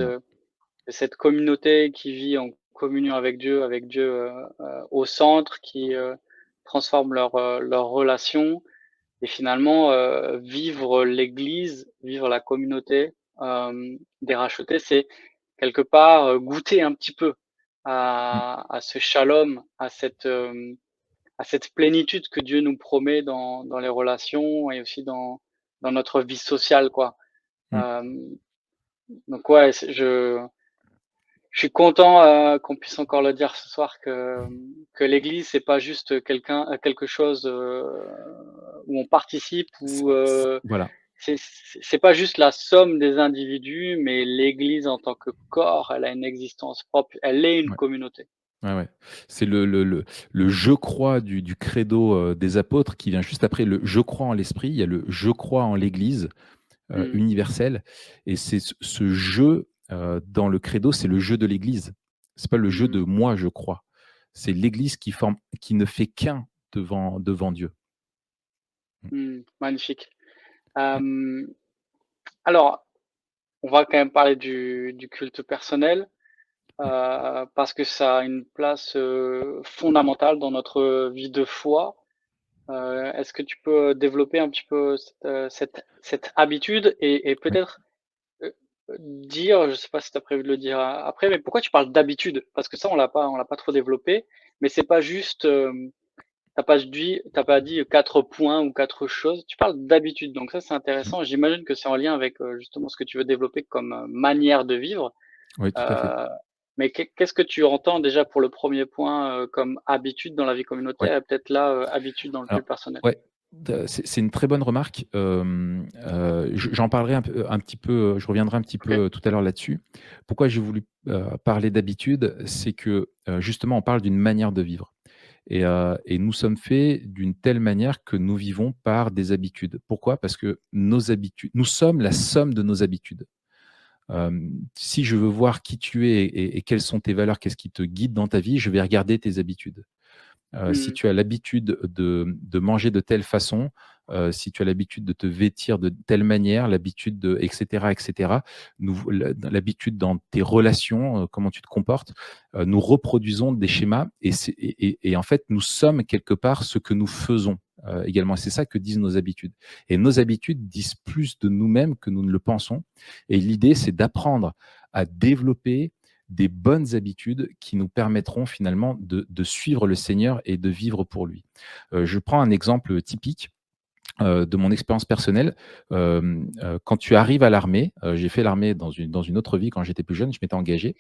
cette communauté qui vit en communion avec Dieu, avec Dieu au centre, qui transforme leur, leur relation et finalement, euh, vivre l'Église, vivre la communauté euh, des rachetés, c'est quelque part euh, goûter un petit peu à, à ce shalom, à cette, euh, à cette plénitude que Dieu nous promet dans, dans les relations et aussi dans, dans notre vie sociale. Quoi. Mm. donc ouais, je, je suis content euh, qu'on puisse encore le dire ce soir que, que l'Église c'est pas juste quelqu'un quelque chose euh, où on participe ou euh, Voilà. c'est pas juste la somme des individus, mais l'Église en tant que corps, elle a une existence propre, elle est une Ouais. communauté. Ouais, ouais. C'est le, le, le, le je crois du, du credo euh, des apôtres qui vient juste après le je crois en l'esprit. Il y a le je crois en l'Église euh, Mm. universelle. Et c'est ce, ce je euh, dans le credo, c'est le jeu de l'Église. C'est pas le jeu de moi je crois. C'est l'Église qui forme, qui ne fait qu'un devant, devant Dieu. Mm. Magnifique. Euh, alors, on va quand même parler du, du culte personnel. Euh, parce que ça a une place euh, fondamentale dans notre vie de foi. Est-ce que tu peux développer un petit peu cette, cette, cette habitude et, et peut-être dire, je sais pas si tu as prévu de le dire après, mais pourquoi tu parles d'habitude? Parce que ça, on l'a pas, on l'a pas trop développé, mais c'est pas juste, euh, t'as pas dit, t'as pas dit quatre points ou quatre choses. Tu parles d'habitude, donc ça c'est intéressant. J'imagine que c'est en lien avec euh, justement ce que tu veux développer comme euh, manière de vivre. Oui, tout à fait. Euh, mais qu'est- qu'est-ce que tu entends déjà pour le premier point euh, comme habitude dans la vie communautaire Ouais. et peut-être là euh, habitude dans le Alors, culte personnel? ouais. C'est une très bonne remarque. Euh, euh, J'en parlerai un, petit peu, je reviendrai un petit peu euh, tout à l'heure là-dessus. Pourquoi j'ai voulu euh, parler d'habitude C'est que justement, on parle d'une manière de vivre. Et, et nous sommes faits d'une telle manière que nous vivons par des habitudes. Pourquoi? Parce que nos habitudes, nous sommes la somme de nos habitudes. Si je veux voir qui tu es et, et quelles sont tes valeurs, qu'est-ce qui te guide dans ta vie, je vais regarder tes habitudes. Euh, Si Mm. tu as l'habitude de, de manger de telle façon, euh, si tu as l'habitude de te vêtir de telle manière, l'habitude de etc etc, l'habitude dans tes relations, euh, comment tu te comportes, nous reproduisons des schémas et, et- et- et en fait nous sommes quelque part ce que nous faisons également. C'est ça que disent nos habitudes. Et nos habitudes disent plus de nous-mêmes que nous ne le pensons. Et l'idée c'est d'apprendre à développer des bonnes habitudes qui nous permettront finalement de, de suivre le Seigneur et de vivre pour lui. Euh, je prends un exemple typique euh, de mon expérience personnelle. Euh, quand tu arrives à l'armée, j'ai fait l'armée dans une, dans une autre vie quand j'étais plus jeune, je m'étais engagé.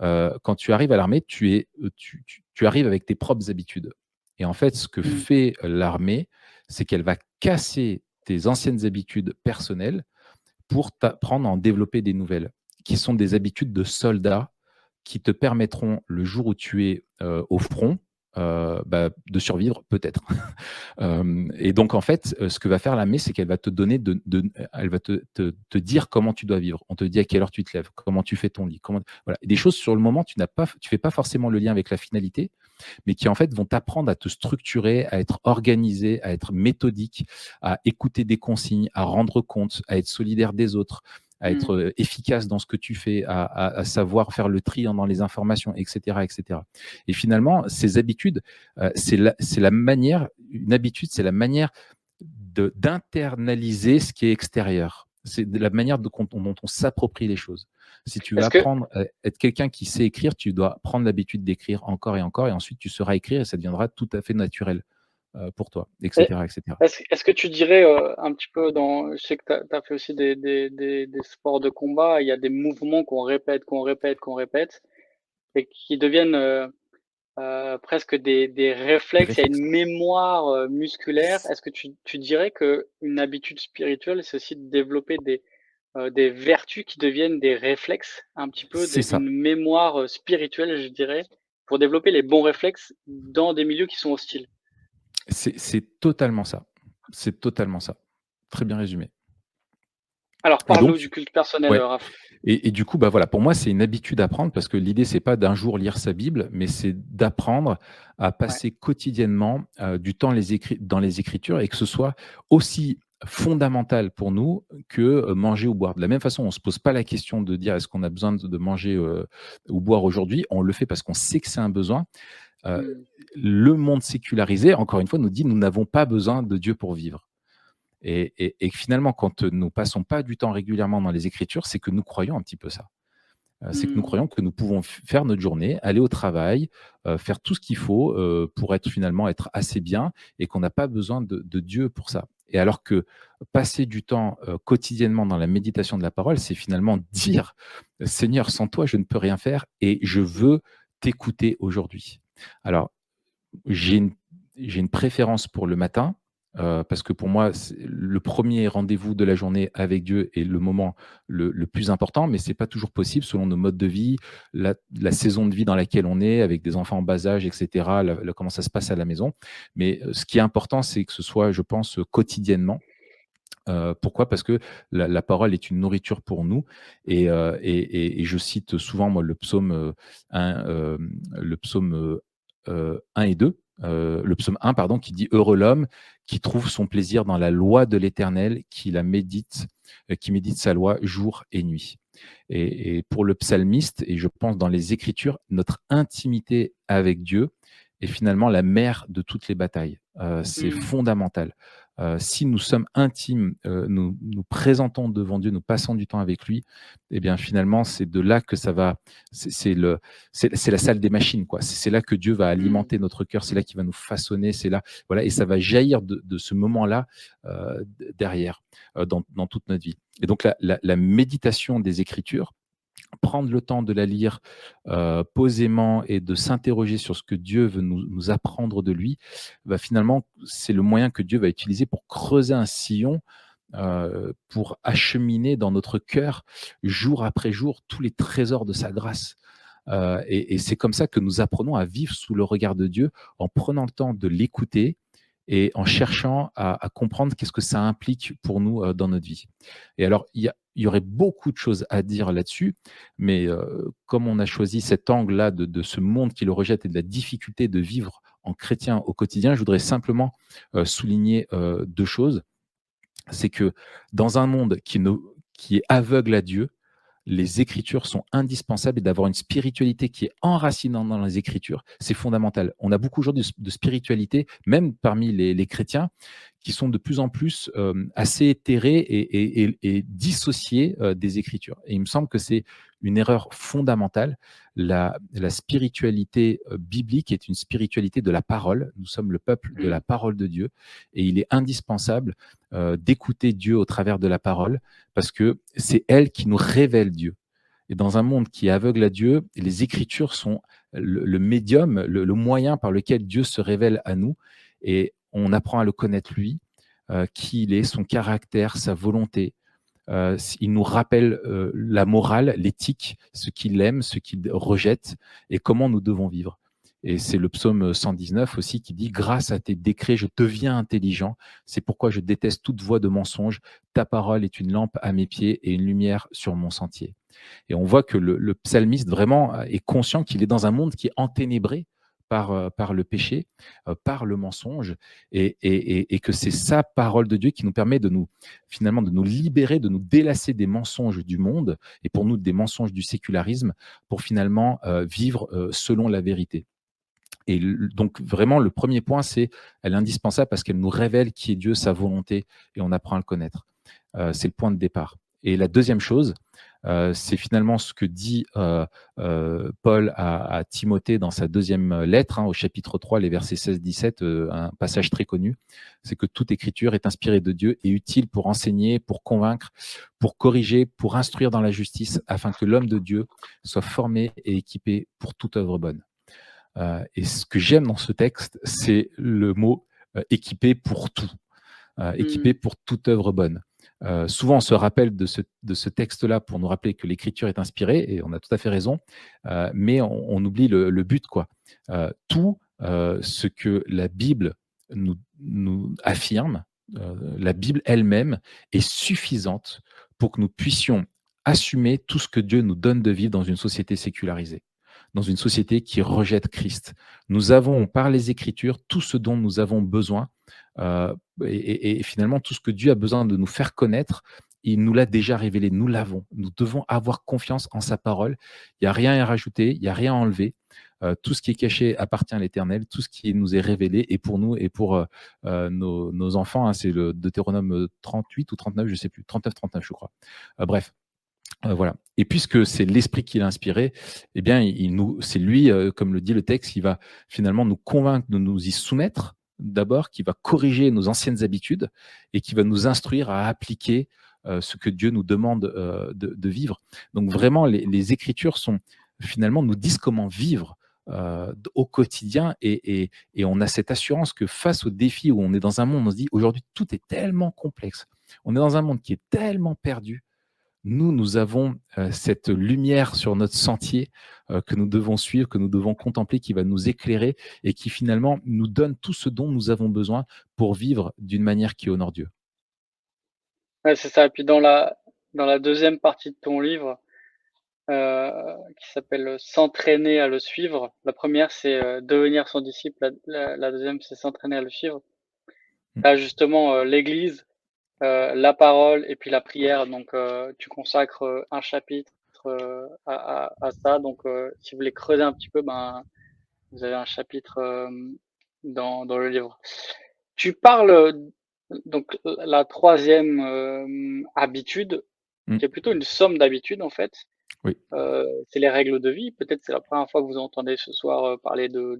Quand tu arrives à l'armée, tu, es, tu, tu- tu arrives avec tes propres habitudes. Et en fait, ce que Mm. fait l'armée, c'est qu'elle va casser tes anciennes habitudes personnelles pour t'apprendre à en développer des nouvelles, qui sont des habitudes de soldat qui te permettront, le jour où tu es au front, bah, de survivre peut-être. Et donc, en fait, ce que va faire l'armée, c'est qu'elle va te donner, de, elle va te dire comment tu dois vivre. On te dit à quelle heure tu te lèves, comment tu fais ton lit, comment, voilà. Des choses sur le moment, tu n'as pas, tu fais pas forcément le lien avec la finalité, mais qui en fait vont t'apprendre à te structurer, à être organisé, à être méthodique, à écouter des consignes, à rendre compte, à être solidaire des autres, à être euh, efficace dans ce que tu fais, à, à- à savoir faire le tri dans les informations, etc., etc. Et finalement, ces habitudes, euh, c'est la, manière, une habitude, c'est la manière de- d'internaliser ce qui est extérieur. C'est la manière de- dont, dont on s'approprie les choses. Si tu veux que- apprendre à être quelqu'un qui sait écrire, tu dois prendre l'habitude d'écrire encore et encore, et ensuite tu sauras écrire et ça deviendra tout à fait naturel pour toi, etc. etc. Est-ce que tu dirais euh, un petit peu dans, je sais que tu as, fait aussi des, des, des, des sports de combat, il y a des mouvements qu'on répète, qu'on répète, qu'on répète, et qui deviennent euh, euh, presque des, des réflexes, il y a une mémoire euh, musculaire. Est-ce que tu, tu dirais que une habitude spirituelle, c'est aussi de développer des, euh, des vertus qui deviennent des réflexes, un petit peu, une mémoire euh, spirituelle, je dirais, pour développer les bons réflexes dans des milieux qui sont hostiles? C'est totalement ça. C'est totalement ça. Très bien résumé. Alors, parle-nous du culte personnel, Ouais. Raph. Et, et du coup, bah voilà, pour moi, c'est une habitude à prendre parce que l'idée, c'est pas d'un jour lire sa Bible, mais c'est d'apprendre à passer quotidiennement euh, du temps les dans les Écritures et que ce soit aussi fondamental pour nous que euh, manger ou boire. De la même façon, on se pose pas la question de dire est-ce qu'on a besoin de, de manger euh, ou boire aujourd'hui? On le fait parce qu'on sait que c'est un besoin. Euh, Mm. le monde sécularisé, encore une fois, nous dit nous n'avons pas besoin de Dieu pour vivre. Et, et- et finalement, quand nous passons pas du temps régulièrement dans les Écritures, c'est que nous croyons un petit peu ça. Euh, C'est que nous Mm. croyons que nous pouvons faire notre journée, aller au travail, euh, faire tout ce qu'il faut euh, pour être finalement être assez bien et qu'on n'a pas besoin de, de Dieu pour ça. Et alors que passer du temps quotidiennement dans la méditation de la parole, c'est finalement dire, Seigneur, sans toi, je ne peux rien faire et je veux t'écouter aujourd'hui. Alors, j'ai une, préférence pour le matin, euh, parce que pour moi, le premier rendez-vous de la journée avec Dieu est le moment le, plus important, mais ce n'est pas toujours possible selon nos modes de vie, la, saison de vie dans laquelle on est, avec des enfants en bas âge, etc., comment ça se passe à la maison. Mais euh, ce qui est important, c'est que ce soit, je pense, quotidiennement. Euh, pourquoi? Parce que la, parole est une nourriture pour nous. Et, et, je cite souvent moi, le psaume 1, le psaume 1 et 2, euh, le psaume 1, pardon, qui dit Heureux l'homme qui trouve son plaisir dans la loi de l'Éternel, qui la médite, euh, qui médite sa loi jour et nuit. Et, pour le psalmiste, et je pense dans les Écritures, notre intimité avec Dieu est finalement la mère de toutes les batailles. Euh, c'est mmh. fondamental. Euh, si nous sommes intimes, euh, nous nous présentons devant Dieu, nous passons du temps avec lui, eh bien finalement c'est de là que ça va, c'est le, c'est la salle des machines quoi. C'est là que Dieu va mmh. alimenter notre cœur, c'est là qu'il va nous façonner, c'est là, voilà, et ça va jaillir de, ce moment-là euh, derrière dans, toute notre vie. Et donc la méditation des Écritures, prendre le temps de la lire euh, posément et de s'interroger sur ce que Dieu veut nous, apprendre de lui, bah, finalement, c'est le moyen que Dieu va utiliser pour creuser un sillon, euh, pour acheminer dans notre cœur, jour après jour, tous les trésors de sa grâce. Euh, et, c'est comme ça que nous apprenons à vivre sous le regard de Dieu en prenant le temps de l'écouter et en cherchant à, comprendre qu'est-ce que ça implique pour nous dans notre vie. Et alors, il y aurait beaucoup de choses à dire là-dessus, mais euh, comme on a choisi cet angle-là de, ce monde qui le rejette et de la difficulté de vivre en chrétien au quotidien, je voudrais simplement euh, souligner euh, deux choses. C'est que dans un monde qui est aveugle à Dieu, les écritures sont indispensables et d'avoir une spiritualité qui est enracinante dans les écritures, c'est fondamental. On a beaucoup aujourd'hui de, spiritualité, même parmi les, chrétiens, qui sont de plus en plus euh, assez éthérés et, dissociés euh, des écritures. Et il me semble que c'est une erreur fondamentale. La, spiritualité euh, biblique est une spiritualité de la parole. Nous sommes le peuple de la parole de Dieu et il est indispensable d'écouter Dieu au travers de la parole parce que c'est elle qui nous révèle Dieu. Et dans un monde qui est aveugle à Dieu, les Écritures sont le, médium, le, le, moyen par lequel Dieu se révèle à nous. Et on apprend à le connaître lui, euh, qui il est, son caractère, sa volonté. Euh, il nous rappelle euh, la morale, l'éthique, ce qu'il aime, ce qu'il rejette et comment nous devons vivre. Et c'est le psaume 119 aussi qui dit Grâce à tes décrets, je deviens intelligent. C'est pourquoi je déteste toute voix de mensonge. Ta parole est une lampe à mes pieds et une lumière sur mon sentier. Et on voit que le, le psalmiste vraiment est conscient qu'il est dans un monde qui est enténébré euh, par, le péché, euh, par le mensonge, et, que c'est sa parole de Dieu qui nous permet de nous, finalement, de nous libérer, de nous délasser des mensonges du monde, et pour nous, des mensonges du sécularisme, pour finalement euh, vivre selon la vérité. Et donc, vraiment, le premier point, c'est elle est indispensable parce qu'elle nous révèle qui est Dieu, sa volonté, et on apprend à le connaître. c'est le point de départ. Et la deuxième chose, euh, c'est finalement ce que dit euh, euh, Paul à, Timothée dans sa deuxième lettre, hein, au chapitre 3, les versets 16-17, un passage très connu, c'est que toute écriture est inspirée de Dieu et utile pour enseigner, pour convaincre, pour corriger, pour instruire dans la justice, afin que l'homme de Dieu soit formé et équipé pour toute œuvre bonne. et ce que j'aime dans ce texte, c'est le mot équipé pour tout. équipé mmh. pour toute œuvre bonne. Euh, souvent, on se rappelle de ce, texte-là pour nous rappeler que l'écriture est inspirée, et on a tout à fait raison, euh, mais on, oublie le, but. quoi. Euh, tout ce que la Bible nous, nous affirme, la Bible elle-même, est suffisante pour que nous puissions assumer tout ce que Dieu nous donne de vivre dans une société sécularisée, dans une société qui rejette Christ. Nous avons, par les Écritures, tout ce dont nous avons besoin euh, et, finalement, tout ce que Dieu a besoin de nous faire connaître, il nous l'a déjà révélé, nous l'avons. Nous devons avoir confiance en sa parole. Il n'y a rien à rajouter, il n'y a rien à enlever. Euh, tout ce qui est caché appartient à l'Éternel, tout ce qui nous est révélé est pour nous et pour euh, nos, enfants. Hein, c'est le Deutéronome 38 ou 39, je ne sais plus, 39-39 je crois. bref, voilà. Et puisque c'est l'esprit qui l'a inspiré, eh bien, c'est lui, comme le dit le texte, qui va finalement nous convaincre de nous y soumettre d'abord, qui va corriger nos anciennes habitudes et qui va nous instruire à appliquer ce que Dieu nous demande de, vivre. Donc vraiment, les, Écritures sont finalement nous disent comment vivre au quotidien et, et, on a cette assurance que face aux défis où on est dans un monde, on se dit aujourd'hui tout est tellement complexe, on est dans un monde qui est tellement perdu nous, nous avons euh, cette lumière sur notre sentier euh, que nous devons suivre, que nous devons contempler, qui va nous éclairer et qui finalement nous donne tout ce dont nous avons besoin pour vivre d'une manière qui honore Dieu. Ouais, c'est ça. Et puis dans la, dans la deuxième partie de ton livre, euh, qui s'appelle S'entraîner à le suivre, la première c'est devenir son disciple, la, deuxième c'est s'entraîner à le suivre. Mmh. Là, justement, l'Église euh, la parole et puis la prière. Donc, euh, tu consacres euh, un chapitre à, ça. Donc, si vous voulez creuser un petit peu, ben, vous avez un chapitre dans, le livre. Tu parles donc la troisième habitude, mmh. qui est plutôt une somme d'habitudes en fait. Oui. c'est les règles de vie. Peut-être c'est la première fois que vous entendez ce soir parler de,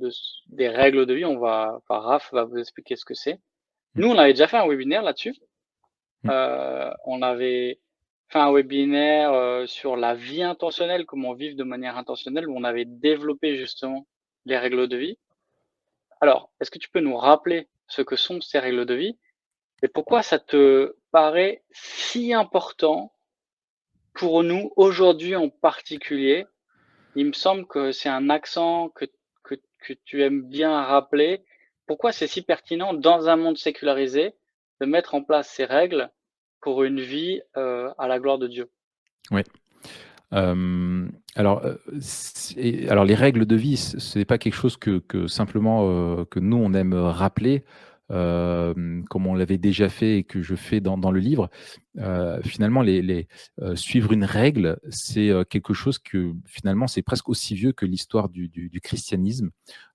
des règles de vie. On va, enfin, Raph va vous expliquer ce que c'est. Mmh. Nous, on avait déjà fait un webinaire là-dessus. Mmh. Euh, on avait fait un webinaire euh, sur la vie intentionnelle, comment vivre de manière intentionnelle, où on avait développé justement les règles de vie. Alors, est-ce que tu peux nous rappeler ce que sont ces règles de vie et pourquoi ça te paraît si important pour nous aujourd'hui en particulier? Il me semble que c'est un accent que, que, que tu aimes bien rappeler. Pourquoi c'est si pertinent dans un monde sécularisé de mettre en place ces règles pour une vie euh, à la gloire de Dieu. Oui. Euh, alors, euh, les règles de vie, ce n'est pas quelque chose que, que simplement que nous, on aime rappeler. Euh, comme on l'avait déjà fait et que je fais dans, dans le livre, euh, finalement, les, les euh, suivre une règle, c'est quelque chose que finalement, c'est presque aussi vieux que l'histoire du, du, du, christianisme.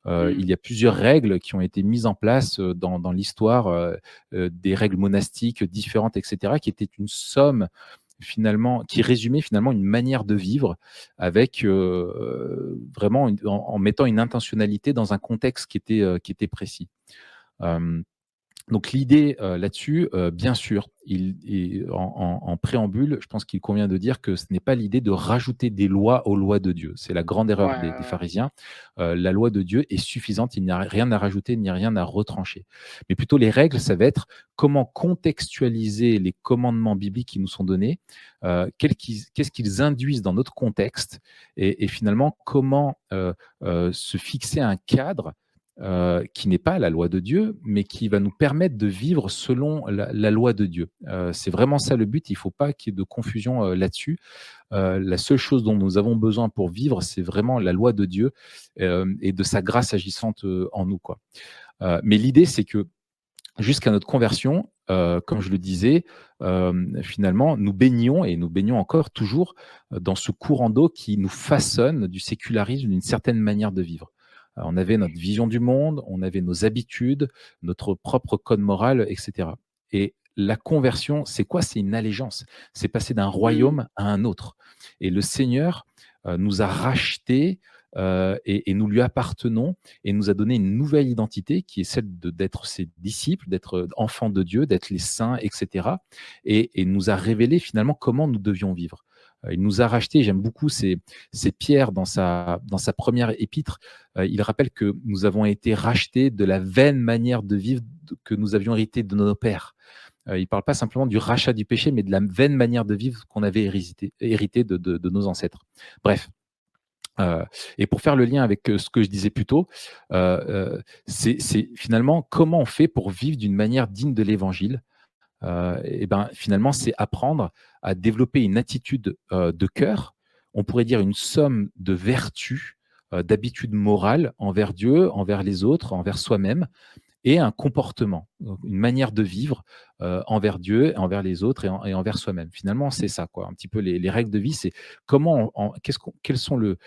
Mmh. Il y a plusieurs règles qui ont été mises en place dans, dans l'histoire, des règles monastiques différentes, etc., qui étaient une somme finalement, qui résumait finalement une manière de vivre avec euh, vraiment en, en, mettant une intentionnalité dans un contexte qui était, qui était précis donc l'idée là-dessus, bien sûr, il, en, préambule, je pense qu'il convient de dire que ce n'est pas l'idée de rajouter des lois aux lois de Dieu. C'est la grande erreur des, pharisiens. la loi de Dieu est suffisante, il n'y a rien à rajouter, il n'y a rien à retrancher. Mais plutôt les règles, ça va être comment contextualiser les commandements bibliques qui nous sont donnés, qu'est-ce qu'ils induisent dans notre contexte, et, et finalement comment se fixer un cadre euh, qui n'est pas la loi de Dieu, mais qui va nous permettre de vivre selon la, loi de Dieu. Euh, c'est vraiment ça le but, il ne faut pas qu'il y ait de confusion euh, là-dessus. la seule chose dont nous avons besoin pour vivre, c'est vraiment la loi de Dieu et de sa grâce agissante en nous. Mais l'idée, c'est que jusqu'à notre conversion, comme je le disais, finalement, nous baignons et nous baignons encore toujours dans ce courant d'eau qui nous façonne du sécularisme, d'une certaine manière de vivre. Euh, on avait notre vision du monde, on avait nos habitudes, notre propre code moral, etc. Et la conversion, c'est quoi? C'est une allégeance. C'est passer d'un royaume à un autre. Et le Seigneur euh, nous a rachetés euh, et, nous lui appartenons et nous a donné une nouvelle identité qui est celle d'être ses disciples, d'être enfants de Dieu, d'être les saints, etc. Et, et, nous a révélé finalement comment nous devions vivre. Euh, il nous a racheté, j'aime beaucoup ces, pierres dans sa, première épître. Euh, il rappelle que nous avons été rachetés de la vaine manière de vivre que nous avions hérité de nos pères. Euh, il ne parle pas simplement du rachat du péché, mais de la vaine manière de vivre qu'on avait hérité de, nos ancêtres. Bref, et pour faire le lien avec ce que je disais plus tôt, c'est finalement comment on fait pour vivre d'une manière digne de l'évangile euh, et ben, finalement, c'est apprendre à développer une attitude euh, de cœur, on pourrait dire une somme de vertus, euh, d'habitudes morales envers Dieu, envers les autres, envers soi-même, et un comportement, une manière de vivre envers Dieu, envers les autres et, envers soi-même. Finalement, c'est ça, quoi. Un petit peu les, règles de vie, c'est comment, qu'est-ce quels sont le,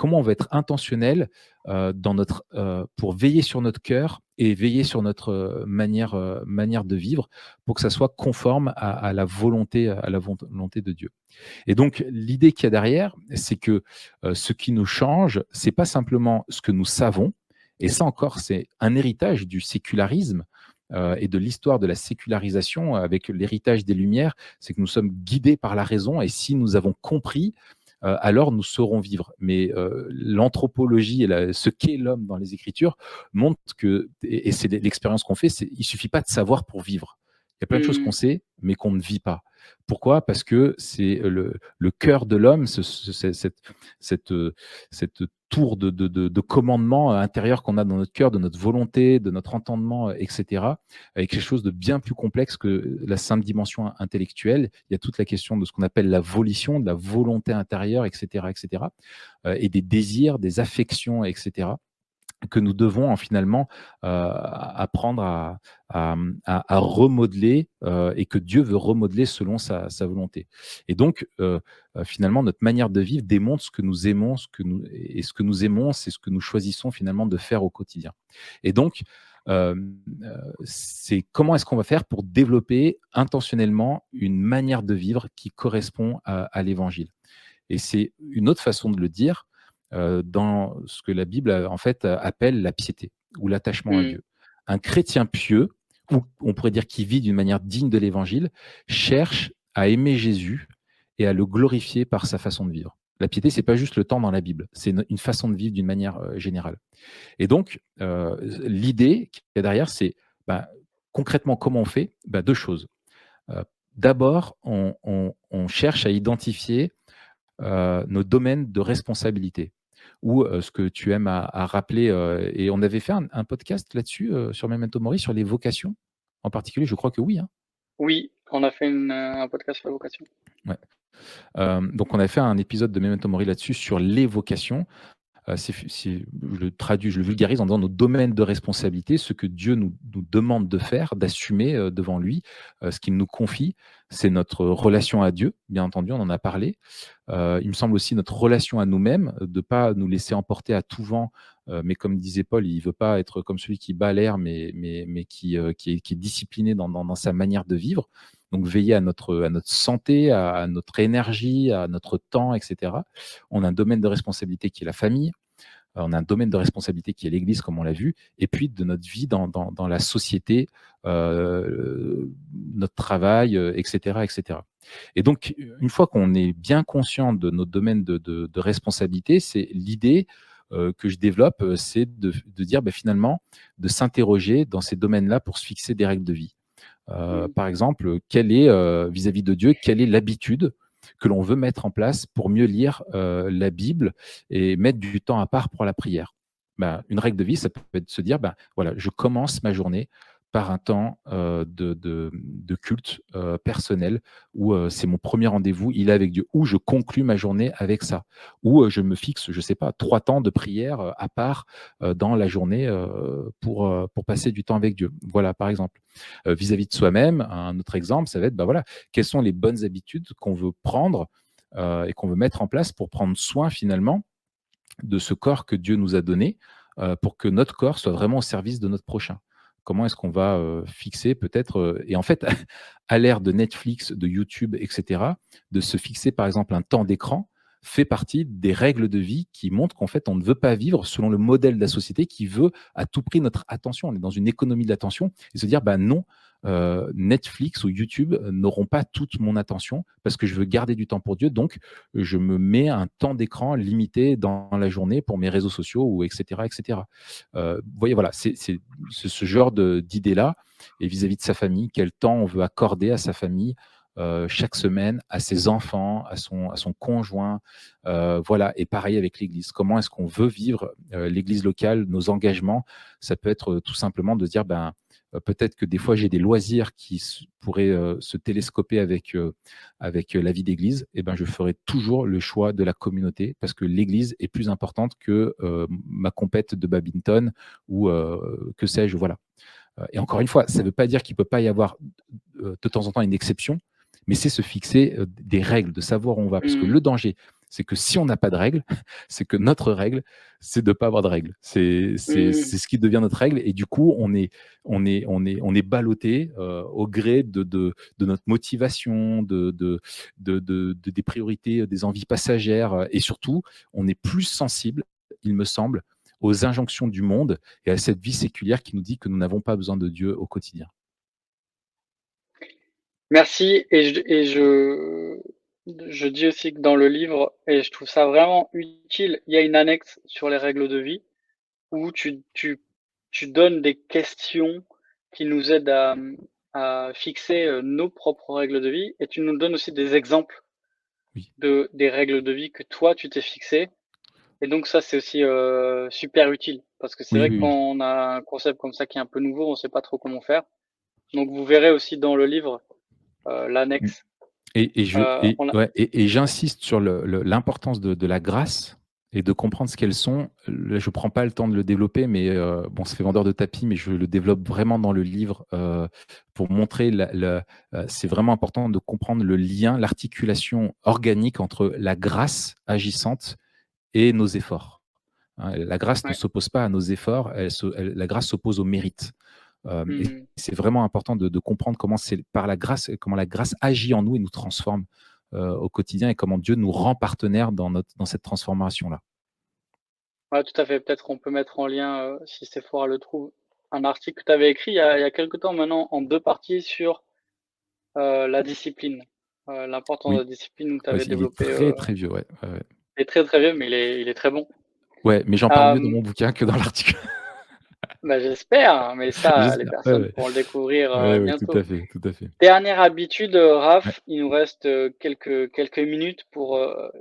comment on va être intentionnel euh, dans notre, euh, pour veiller sur notre cœur et veiller sur notre euh, manière, manière de vivre pour que ça soit conforme à, la, volonté, à la volonté de Dieu. Et donc, l'idée qu'il y a derrière, c'est que ce qui nous change, c'est pas simplement ce que nous savons, Et ça encore, c'est un héritage du sécularisme euh, et de l'histoire de la sécularisation avec l'héritage des Lumières, c'est que nous sommes guidés par la raison et si nous avons compris, euh, alors nous saurons vivre. Mais euh, l'anthropologie et ce qu'est l'homme dans les Écritures montrent que, et, c'est l'expérience qu'on fait, il suffit pas de savoir pour vivre. Il y a plein de choses mmh. qu'on sait, mais qu'on ne vit pas. Pourquoi? Parce que c'est le, le cœur de l'homme, cette, cette, tour de, de, de, commandement intérieur qu'on a dans notre cœur, de notre volonté, de notre entendement, etc., avec quelque chose de bien plus complexe que la simple dimension intellectuelle. Il y a toute la question de ce qu'on appelle la volition, de la volonté intérieure, etc., etc., et des désirs, des affections, etc que nous devons finalement euh, apprendre à, à, remodeler euh, et que Dieu veut remodeler selon sa, volonté. Et donc, euh, finalement, notre manière de vivre démontre ce que nous aimons, ce que nous, et ce que nous aimons, c'est ce que nous choisissons finalement de faire au quotidien. Et donc, c'est comment est-ce qu'on va faire pour développer intentionnellement une manière de vivre qui correspond à, à l'évangile? Et c'est une autre façon de le dire, euh, dans ce que la Bible en fait appelle la piété ou l'attachement à mmh. Dieu. Un chrétien pieux, ou on pourrait dire qui vit d'une manière digne de l'Évangile, cherche à aimer Jésus et à le glorifier par sa façon de vivre. La piété, c'est pas juste le temps dans la Bible, c'est une façon de vivre d'une manière euh, générale. Et donc, euh, l'idée qui est derrière, c'est bah, concrètement comment on fait? Bah, Deux choses. D'abord, on, cherche à identifier nos domaines de responsabilité ou ce que tu aimes à, rappeler. et on avait fait un, podcast là-dessus sur Memento Mori sur les vocations en particulier. Je crois que oui. Hein. Oui, on a fait un podcast sur les vocations. donc, on a fait un épisode de Memento Mori là-dessus sur les vocations. Je le traduis, je le vulgarise en disant nos domaines de responsabilité, ce que Dieu nous, demande de faire, d'assumer devant lui, ce qu'il nous confie, c'est notre relation à Dieu, bien entendu, on en a parlé. Euh, il me semble aussi notre relation à nous-mêmes, de ne pas nous laisser emporter à tout vent, euh, mais comme disait Paul, il ne veut pas être comme celui qui bat l'air, mais, qui, euh, est, discipliné dans, sa manière de vivre. Donc veiller à notre, à notre santé, à notre énergie, à notre temps, etc. On a un domaine de responsabilité qui est la famille, euh, on a un domaine de responsabilité qui est l'Église, comme on l'a vu, et puis de notre vie dans, dans, la société, euh, notre travail, etc., euh, etc. Et donc, une fois qu'on est bien conscient de notre domaine de, de, responsabilité, c'est l'idée que je développe, c'est de, de, dire ben, finalement, de s'interroger dans ces domaines-là pour se fixer des règles de vie. Mmh. Par exemple, quelle est, vis-à-être -vis de Dieu, quelle est l'habitude que l'on veut mettre en place pour mieux lire euh, la Bible et mettre du temps à part pour la prière? Ben, une règle de vie, ça peut être de se dire, ben, voilà, je commence ma journée par un temps euh, de, de, culte euh, personnel où euh, c'est mon premier rendez-vous, il est avec Dieu, où je conclus ma journée avec ça, où je me fixe, je ne sais pas, trois temps de prière à part dans la journée pour, pour passer du temps avec Dieu. Voilà, par exemple. Vis-à-vis de soi-même, un autre exemple, ça va être, ben voilà, quelles sont les bonnes habitudes qu'on veut prendre et qu'on veut mettre en place pour prendre soin finalement de ce corps que Dieu nous a donné, pour que notre corps soit vraiment au service de notre prochain comment est-ce qu'on va fixer peut-être, et en fait, à l'ère de Netflix, de YouTube, etc., de se fixer par exemple un temps d'écran fait partie des règles de vie qui montrent qu'en fait, on ne veut pas vivre selon le modèle de la société qui veut à tout prix notre attention. On est dans une économie de l'attention et se dire, bah non, euh, Netflix ou YouTube n'auront pas toute mon attention parce que je veux garder du temps pour Dieu. Donc, je me mets un temps d'écran limité dans la journée pour mes réseaux sociaux ou etc. etc. Euh, vous voyez, voilà, c'est ce genre d'idée-là. Et vis-à-vis de sa famille, quel temps on veut accorder à sa famille euh, chaque semaine à ses enfants, à son, à son conjoint. voilà, et pareil avec l'Église. Comment est-ce qu'on veut vivre l'Église locale, nos engagements? Ça peut être tout simplement de dire, ben, euh, peut-être que des fois j'ai des loisirs qui pourraient euh, se télescoper avec, euh, avec la vie d'église, et eh ben je ferai toujours le choix de la communauté parce que l'église est plus importante que ma compète de badminton ou que sais-je, voilà. Et encore une fois, ça ne veut pas dire qu'il ne peut pas y avoir de temps en temps une exception, mais c'est se fixer des règles, de savoir où on va. Parce que mmh. le danger, c'est que si on n'a pas de règles, c'est que notre règle, c'est de ne pas avoir de règles. C'est ce qui devient notre règle. Et du coup, on est, on est, on est, on est ballotté euh, au gré de, de, notre motivation, de, de, de, des priorités, des envies passagères. Et surtout, on est plus sensible, il me semble, aux injonctions du monde et à cette vie séculière qui nous dit que nous n'avons pas besoin de Dieu au quotidien. Merci. Et je, et je, je dis aussi que dans le livre, et je trouve ça vraiment utile, il y a une annexe sur les règles de vie où tu, tu, tu donnes des questions qui nous aident à, à fixer euh, nos propres règles de vie et tu nous donnes aussi des exemples de, des règles de vie que toi tu t'es fixé. Et donc ça c'est aussi euh, super utile parce que c'est vrai que quand on a un concept comme ça qui est un peu nouveau, on sait pas trop comment faire. Donc vous verrez aussi dans le livre l'annexe. Et, j'insiste sur l'importance de, de, la grâce et de comprendre ce qu'elles sont. je ne prends pas le temps de le développer, mais euh, bon, ça fait vendeur de tapis, mais je le développe vraiment dans le livre euh, pour montrer. Euh, c'est vraiment important de comprendre le lien, l'articulation organique entre la grâce agissante et nos efforts. Hein, la grâce ne s'oppose pas à nos efforts, elle, la grâce s'oppose au mérite. Mmh. C'est vraiment important de, de comprendre comment c'est par la grâce, comment la grâce agit en nous et nous transforme euh, au quotidien et comment Dieu nous rend partenaires dans, notre, dans cette transformation-là. Ouais, tout à fait. Peut-être qu'on peut mettre en lien, euh, si Sephora le trouve, un article que tu avais écrit il y, a, il y a quelque temps maintenant en deux parties sur euh, la discipline, l'importance de la discipline que tu avais développé. Il est très, très vieux, ouais. Il est très, très vieux, mais il est, il est très bon. Ouais, mais j'en parle mieux dans mon bouquin que dans l'article. Bah, j'espère, hein, mais ça, les personnes pourront le découvrir euh, bientôt. Tout à fait, tout à fait. Dernière habitude, euh, Raph, il nous reste euh, quelques, quelques minutes pour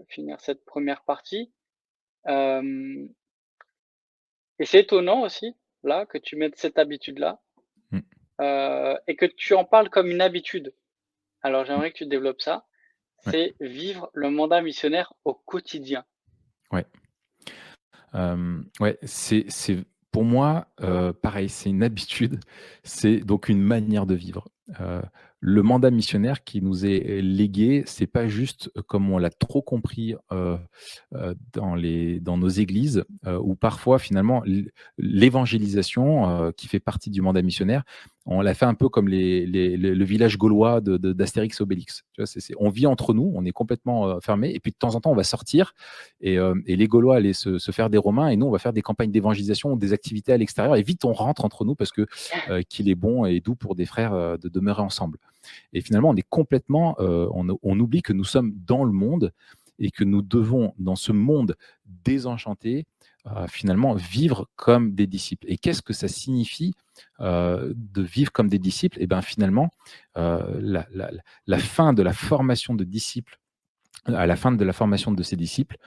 finir cette première partie. et c'est étonnant aussi, là, que tu mettes cette habitude-là mmh. et que tu en parles comme une habitude. Alors, j'aimerais que tu développes ça. C'est vivre le mandat missionnaire au quotidien. Ouais. ouais, c'est pour moi, euh, pareil, c'est une habitude, c'est donc une manière de vivre. Euh, le mandat missionnaire qui nous est légué, c'est pas juste euh, comme on l'a trop compris dans, dans nos églises, où parfois finalement l'évangélisation qui fait partie du mandat missionnaire, on l'a fait un peu comme les, le village gaulois d'Astérix Obélix. On vit entre nous, on est complètement euh, fermé, et puis de temps en temps, on va sortir, et, euh, les Gaulois allaient se, faire des Romains, et nous, on va faire des campagnes d'évangélisation, des activités à l'extérieur, et vite, on rentre entre nous parce que euh, qu'il est bon et doux pour des frères de demeurer ensemble. Et finalement, on est complètement, on, on oublie que nous sommes dans le monde et que nous devons, dans ce monde désenchanté, finalement vivre comme des disciples. Et qu'est-ce que ça signifie euh, de vivre comme des disciples? Et eh bien finalement, euh, la, fin de la formation de disciples, à la fin de la formation de ces disciples,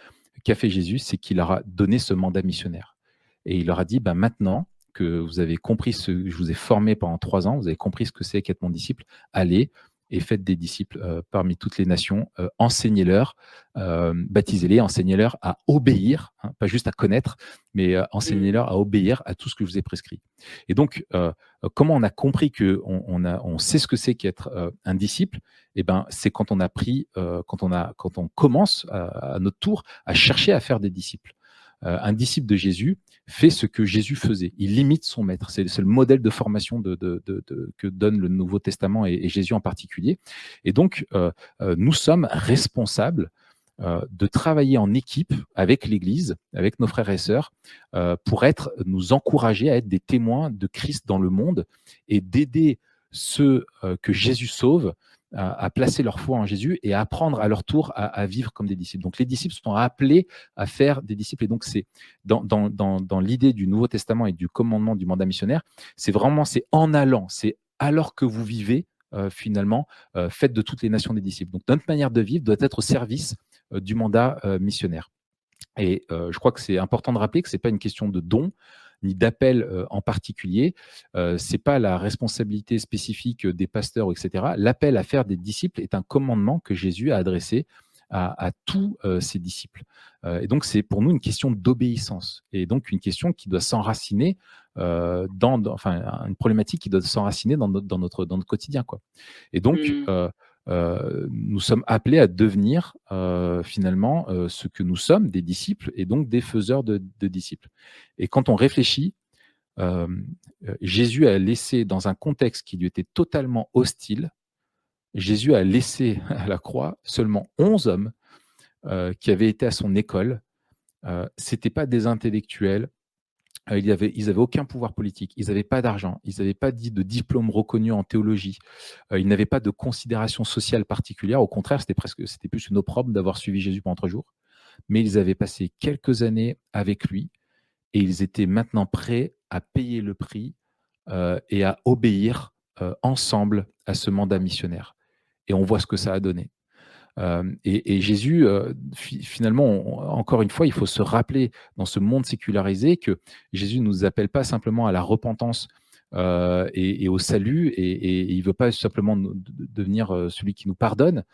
qu'a fait Jésus, c'est qu'il leur a donné ce mandat missionnaire. Et il leur a dit, ben maintenant que vous avez compris ce que je vous ai formé pendant trois ans, vous avez compris ce que c'est qu'être mon disciple, allez, et faites des disciples euh, parmi toutes les nations, euh, enseignez-leur, euh, baptisez-les, enseignez-leur à obéir, hein, pas juste à connaître, mais enseignez-leur à obéir à tout ce que je vous ai prescrit. Et donc, comment on a compris que on, a, on sait ce que c'est qu'être un disciple? Eh ben, c'est quand on a pris, quand on a, quand on commence à, notre tour à chercher à faire des disciples. Un disciple de Jésus, fait ce que Jésus faisait. Il limite son maître. C'est le modèle de formation que donne le Nouveau Testament et, Jésus en particulier. Et donc, euh, euh, nous sommes responsables euh, de travailler en équipe avec l'Église, avec nos frères et sœurs, pour être, nous encourager à être des témoins de Christ dans le monde et d'aider ceux que Jésus sauve à, placer leur foi en Jésus et à apprendre à leur tour à, vivre comme des disciples. Donc les disciples sont appelés à faire des disciples. Et donc c'est dans, l'idée du Nouveau Testament et du commandement du mandat missionnaire, c'est vraiment, c'est en allant, c'est alors que vous vivez, euh, finalement, euh, faites de toutes les nations des disciples. Donc notre manière de vivre doit être au service euh, du mandat missionnaire. Et je crois que c'est important de rappeler que ce n'est pas une question de don, ni d'appel euh, en particulier. Euh, c'est pas la responsabilité spécifique des pasteurs, etc. L'appel à faire des disciples est un commandement que Jésus a adressé à, tous euh, ses disciples. et donc, c'est pour nous une question d'obéissance et donc une question qui doit s'enraciner dans, enfin, une problématique qui doit s'enraciner dans notre, dans notre, dans notre quotidien. Quoi. Et donc, mmh. Euh, nous sommes appelés à devenir euh, finalement euh, ce que nous sommes, des disciples, et donc des faiseurs de, disciples. Et quand on réfléchit, Jésus a laissé, dans un contexte qui lui était totalement hostile, Jésus a laissé à la croix seulement 11 hommes qui avaient été à son école. Ce n'étaient pas des intellectuels, euh, ils n'avaient aucun pouvoir politique, ils n'avaient pas d'argent, ils n'avaient pas dit de diplôme reconnu en théologie, euh, ils n'avaient pas de considération sociale particulière. Au contraire, c'était presque, c'était plus une opprobre d'avoir suivi Jésus pendant trois jours. Mais ils avaient passé quelques années avec lui et ils étaient maintenant prêts à payer le prix euh, et à obéir ensemble à ce mandat missionnaire. Et on voit ce que ça a donné. Euh, et, Jésus, euh, finalement, encore une fois, il faut se rappeler dans ce monde sécularisé que Jésus ne nous appelle pas simplement à la repentance euh, et, au salut, et, il ne veut pas simplement devenir celui qui nous pardonne,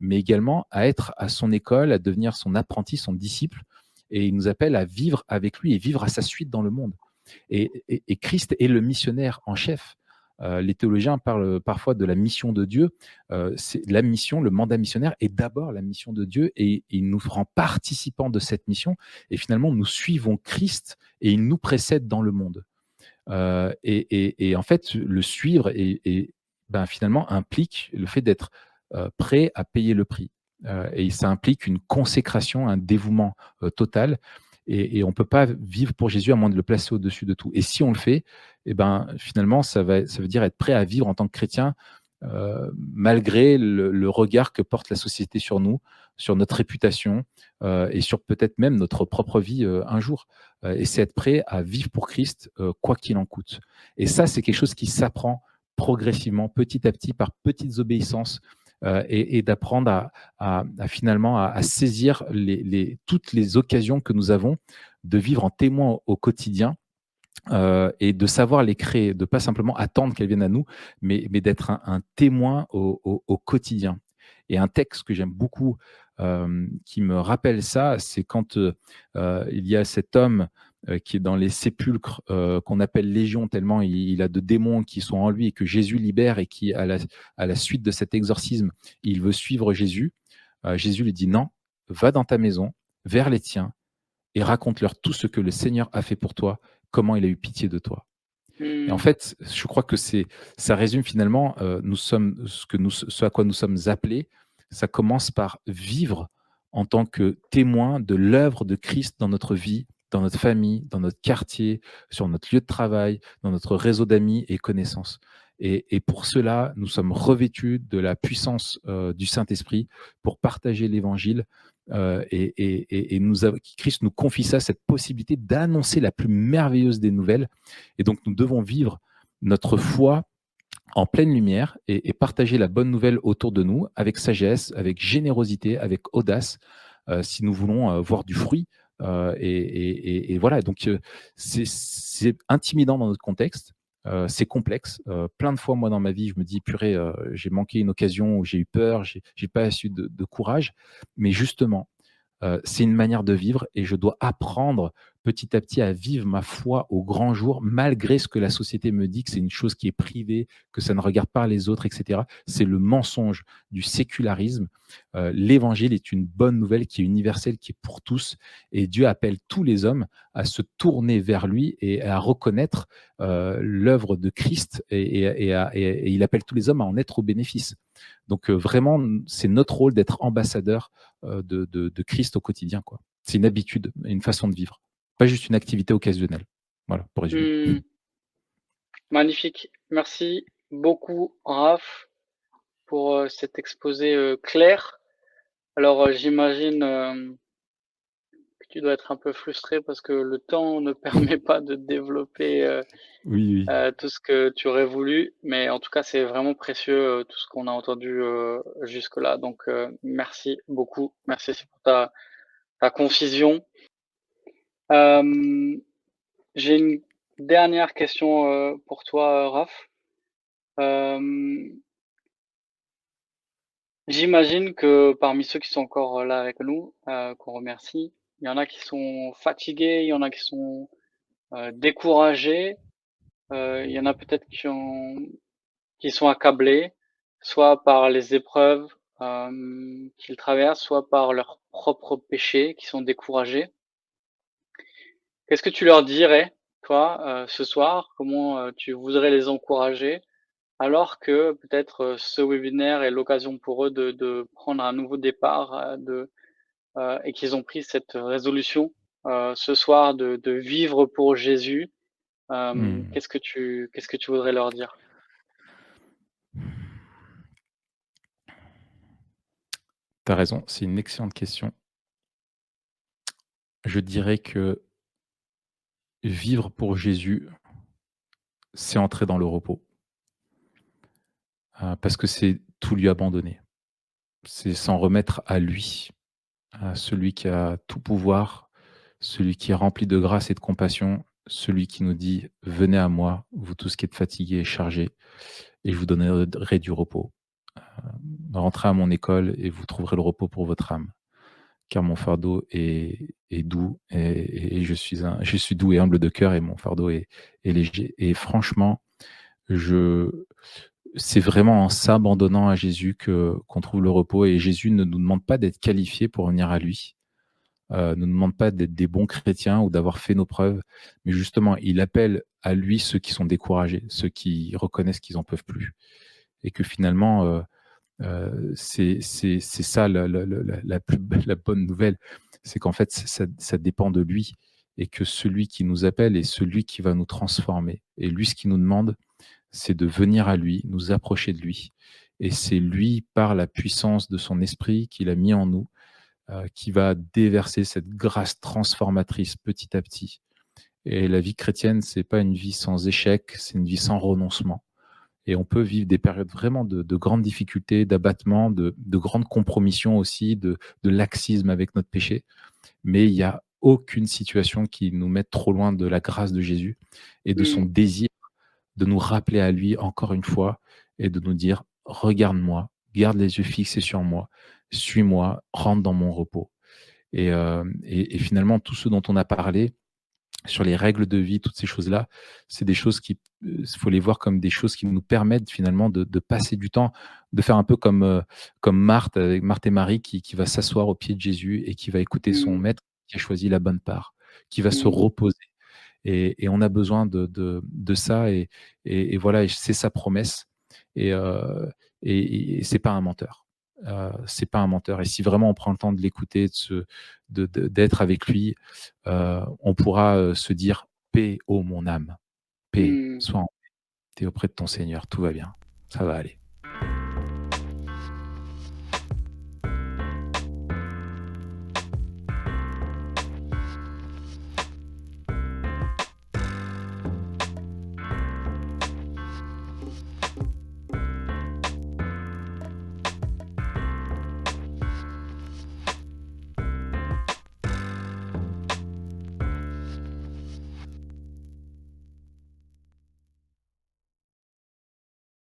mais également à être à son école, à devenir son apprenti, son disciple, et il nous appelle à vivre avec lui et vivre à sa suite dans le monde. et Christ est le missionnaire en chef. Euh, les théologiens parlent parfois de la mission de Dieu. Euh, la mission, le mandat missionnaire est d'abord la mission de Dieu et, il nous rend participants de cette mission. Et finalement, nous suivons Christ et il nous précède dans le monde. Euh, et, en fait, le suivre et, ben, finalement implique le fait d'être prêt à payer le prix. et ça implique une consécration, un dévouement total. Et, on ne peut pas vivre pour Jésus à moins de le placer au-dessus de tout. Et si on le fait, eh ben, finalement, ça, va, ça veut dire être prêt à vivre en tant que chrétien euh, malgré le, regard que porte la société sur nous, sur notre réputation euh, et sur peut-être même notre propre vie euh, un jour. et c'est être prêt à vivre pour Christ, quoi qu'il en coûte. Et ça, c'est quelque chose qui s'apprend progressivement, petit à petit, par petites obéissances, euh, et, d'apprendre à, finalement à, saisir toutes les occasions que nous avons de vivre en témoin au, quotidien euh, et de savoir les créer, de pas simplement attendre qu'elles viennent à nous, mais, d'être un, témoin au, quotidien. Et un texte que j'aime beaucoup euh, qui me rappelle ça, c'est quand il y a cet homme qui est dans les sépulcres euh, qu'on appelle légion, tellement il, a de démons qui sont en lui et que Jésus libère et qui, à la, à la suite de cet exorcisme, il veut suivre Jésus. Euh, Jésus lui dit non, va dans ta maison, vers les tiens, et raconte-leur tout ce que le Seigneur a fait pour toi, comment il a eu pitié de toi. Et en hmm. fait, je crois que c'est, ça résume finalement nous sommes, ce, que nous, ce à quoi nous sommes appelés. Ça commence par vivre en tant que témoin de l'œuvre de Christ dans notre vie, dans notre famille, dans notre quartier, sur notre lieu de travail, dans notre réseau d'amis et connaissances. Et, pour cela, nous sommes revêtus de la puissance euh, du Saint-Esprit pour partager l'Évangile. Euh, et, nous Christ nous confie ça, cette possibilité d'annoncer la plus merveilleuse des nouvelles. Et donc, nous devons vivre notre foi en pleine lumière et, partager la bonne nouvelle autour de nous avec sagesse, avec générosité, avec audace, euh, si nous voulons voir du fruit euh, et, voilà, donc euh, c'est intimidant dans notre contexte. Euh, c'est complexe. plein de fois, moi, dans ma vie, je me dis, purée, j'ai manqué une occasion j'ai eu peur, j'ai pas de, de, courage. Mais justement, c'est une manière de vivre et je dois apprendre petit à petit à vivre ma foi au grand jour, malgré ce que la société me dit que c'est une chose qui est privée, que ça ne regarde pas les autres, etc. C'est le mensonge du sécularisme. Euh, l'évangile est une bonne nouvelle qui est universelle, qui est pour tous, et Dieu appelle tous les hommes à se tourner vers lui et à reconnaître euh, l'œuvre de Christ, et, il appelle tous les hommes à en être au bénéfice. Donc euh, vraiment, c'est notre rôle d'être ambassadeur de, Christ au quotidien. C'est une habitude, une façon de vivre pas juste une activité occasionnelle. Voilà, pour résumer. Hmm. Magnifique. Merci beaucoup, Raph, pour euh, cet exposé euh, clair. Alors, euh, j'imagine que tu dois être un peu frustré parce que le temps ne permet pas de développer tout ce que tu aurais voulu. Mais en tout cas, c'est vraiment précieux tout ce qu'on a entendu jusque-là. Donc, merci beaucoup. Merci pour ta, ta confusion. Euh, j'ai une dernière question euh, pour toi, Raph. Euh, j'imagine que parmi ceux qui sont encore là avec nous, qu'on remercie, il y en a qui sont fatigués, il y en a qui sont découragés, il y en a peut-être qui, qui sont accablés, soit par les épreuves qu'ils traversent, soit par leurs propres péchés, qui sont découragés. Qu'est-ce que tu leur dirais, toi, euh, ce soir? Comment euh, tu voudrais les encourager alors que peut-être euh, ce webinaire est l'occasion pour eux de, prendre un nouveau départ de, et qu'ils ont pris cette résolution ce soir de, de, vivre pour Jésus, Mmh. qu'est-ce que tu qu'est-ce que tu voudrais leur dire? Tu as raison, c'est une excellente question. Je dirais que vivre pour Jésus, c'est entrer dans le repos. Euh, parce que c'est tout lui abandonner. C'est s'en remettre à lui, à celui qui a tout pouvoir, celui qui est rempli de grâce et de compassion, celui qui nous dit Venez à moi, vous tous qui êtes fatigués et chargés, et je vous donnerai du repos. Euh, rentrez à mon école et vous trouverez le repos pour votre âme. Car mon fardeau est, doux et, je, suis doux et humble de cœur et mon fardeau est, léger. Et franchement, je, c'est vraiment en s'abandonnant à Jésus que qu'on trouve le repos. Et Jésus ne nous demande pas d'être qualifiés pour venir à lui. Euh, ne nous demande pas d'être des bons chrétiens ou d'avoir fait nos preuves, mais justement, il appelle à lui ceux qui sont découragés, ceux qui reconnaissent qu'ils n'en peuvent plus. Et que finalement, euh, euh, c'est ça la, la, bonne nouvelle, c'est qu'en fait, ça, ça, dépend de lui et que celui qui nous appelle est celui qui va nous transformer. Et lui, ce qu'il nous demande, c'est de venir à lui, nous approcher de lui. Et c'est lui, par la puissance de son esprit qu'il a mis en nous, euh, qui va déverser cette grâce transformatrice petit à petit. Et la vie chrétienne, c'est pas une vie sans échec, c'est une vie sans renoncement. Et on peut vivre des périodes vraiment de, grandes difficultés, d'abattement, de, de grandes compromissions aussi, de, de laxisme avec notre péché. Mais il n'y a aucune situation qui nous mette trop loin de la grâce de Jésus et de son mmh. désir de nous rappeler à lui encore une fois et de nous dire regarde-moi, garde les yeux fixés sur moi, suis-moi, rentre dans mon repos. Et, euh, finalement, tout ce dont on a parlé sur les règles de vie, toutes ces choses-là, c'est des choses qui, il euh, faut les voir comme des choses qui nous permettent finalement de, passer du temps, de faire un peu comme, euh, comme Marthe, avec Marthe et Marie, qui, qui va s'asseoir au pied de Jésus et qui va écouter son mmh. maître qui a choisi la bonne part, qui va se mmh. reposer et, on a besoin de, de, ça. Et, et, voilà, c'est sa promesse. Et, euh, et, c'est pas un menteur. Euh, c'est pas un menteur. Et si vraiment on prend le temps de l'écouter, de d'être avec lui, euh, on pourra euh, se dire paix, ô mon âme, paix, mmh. sois en paix. Tu es auprès de ton Seigneur, tout va bien, ça va aller.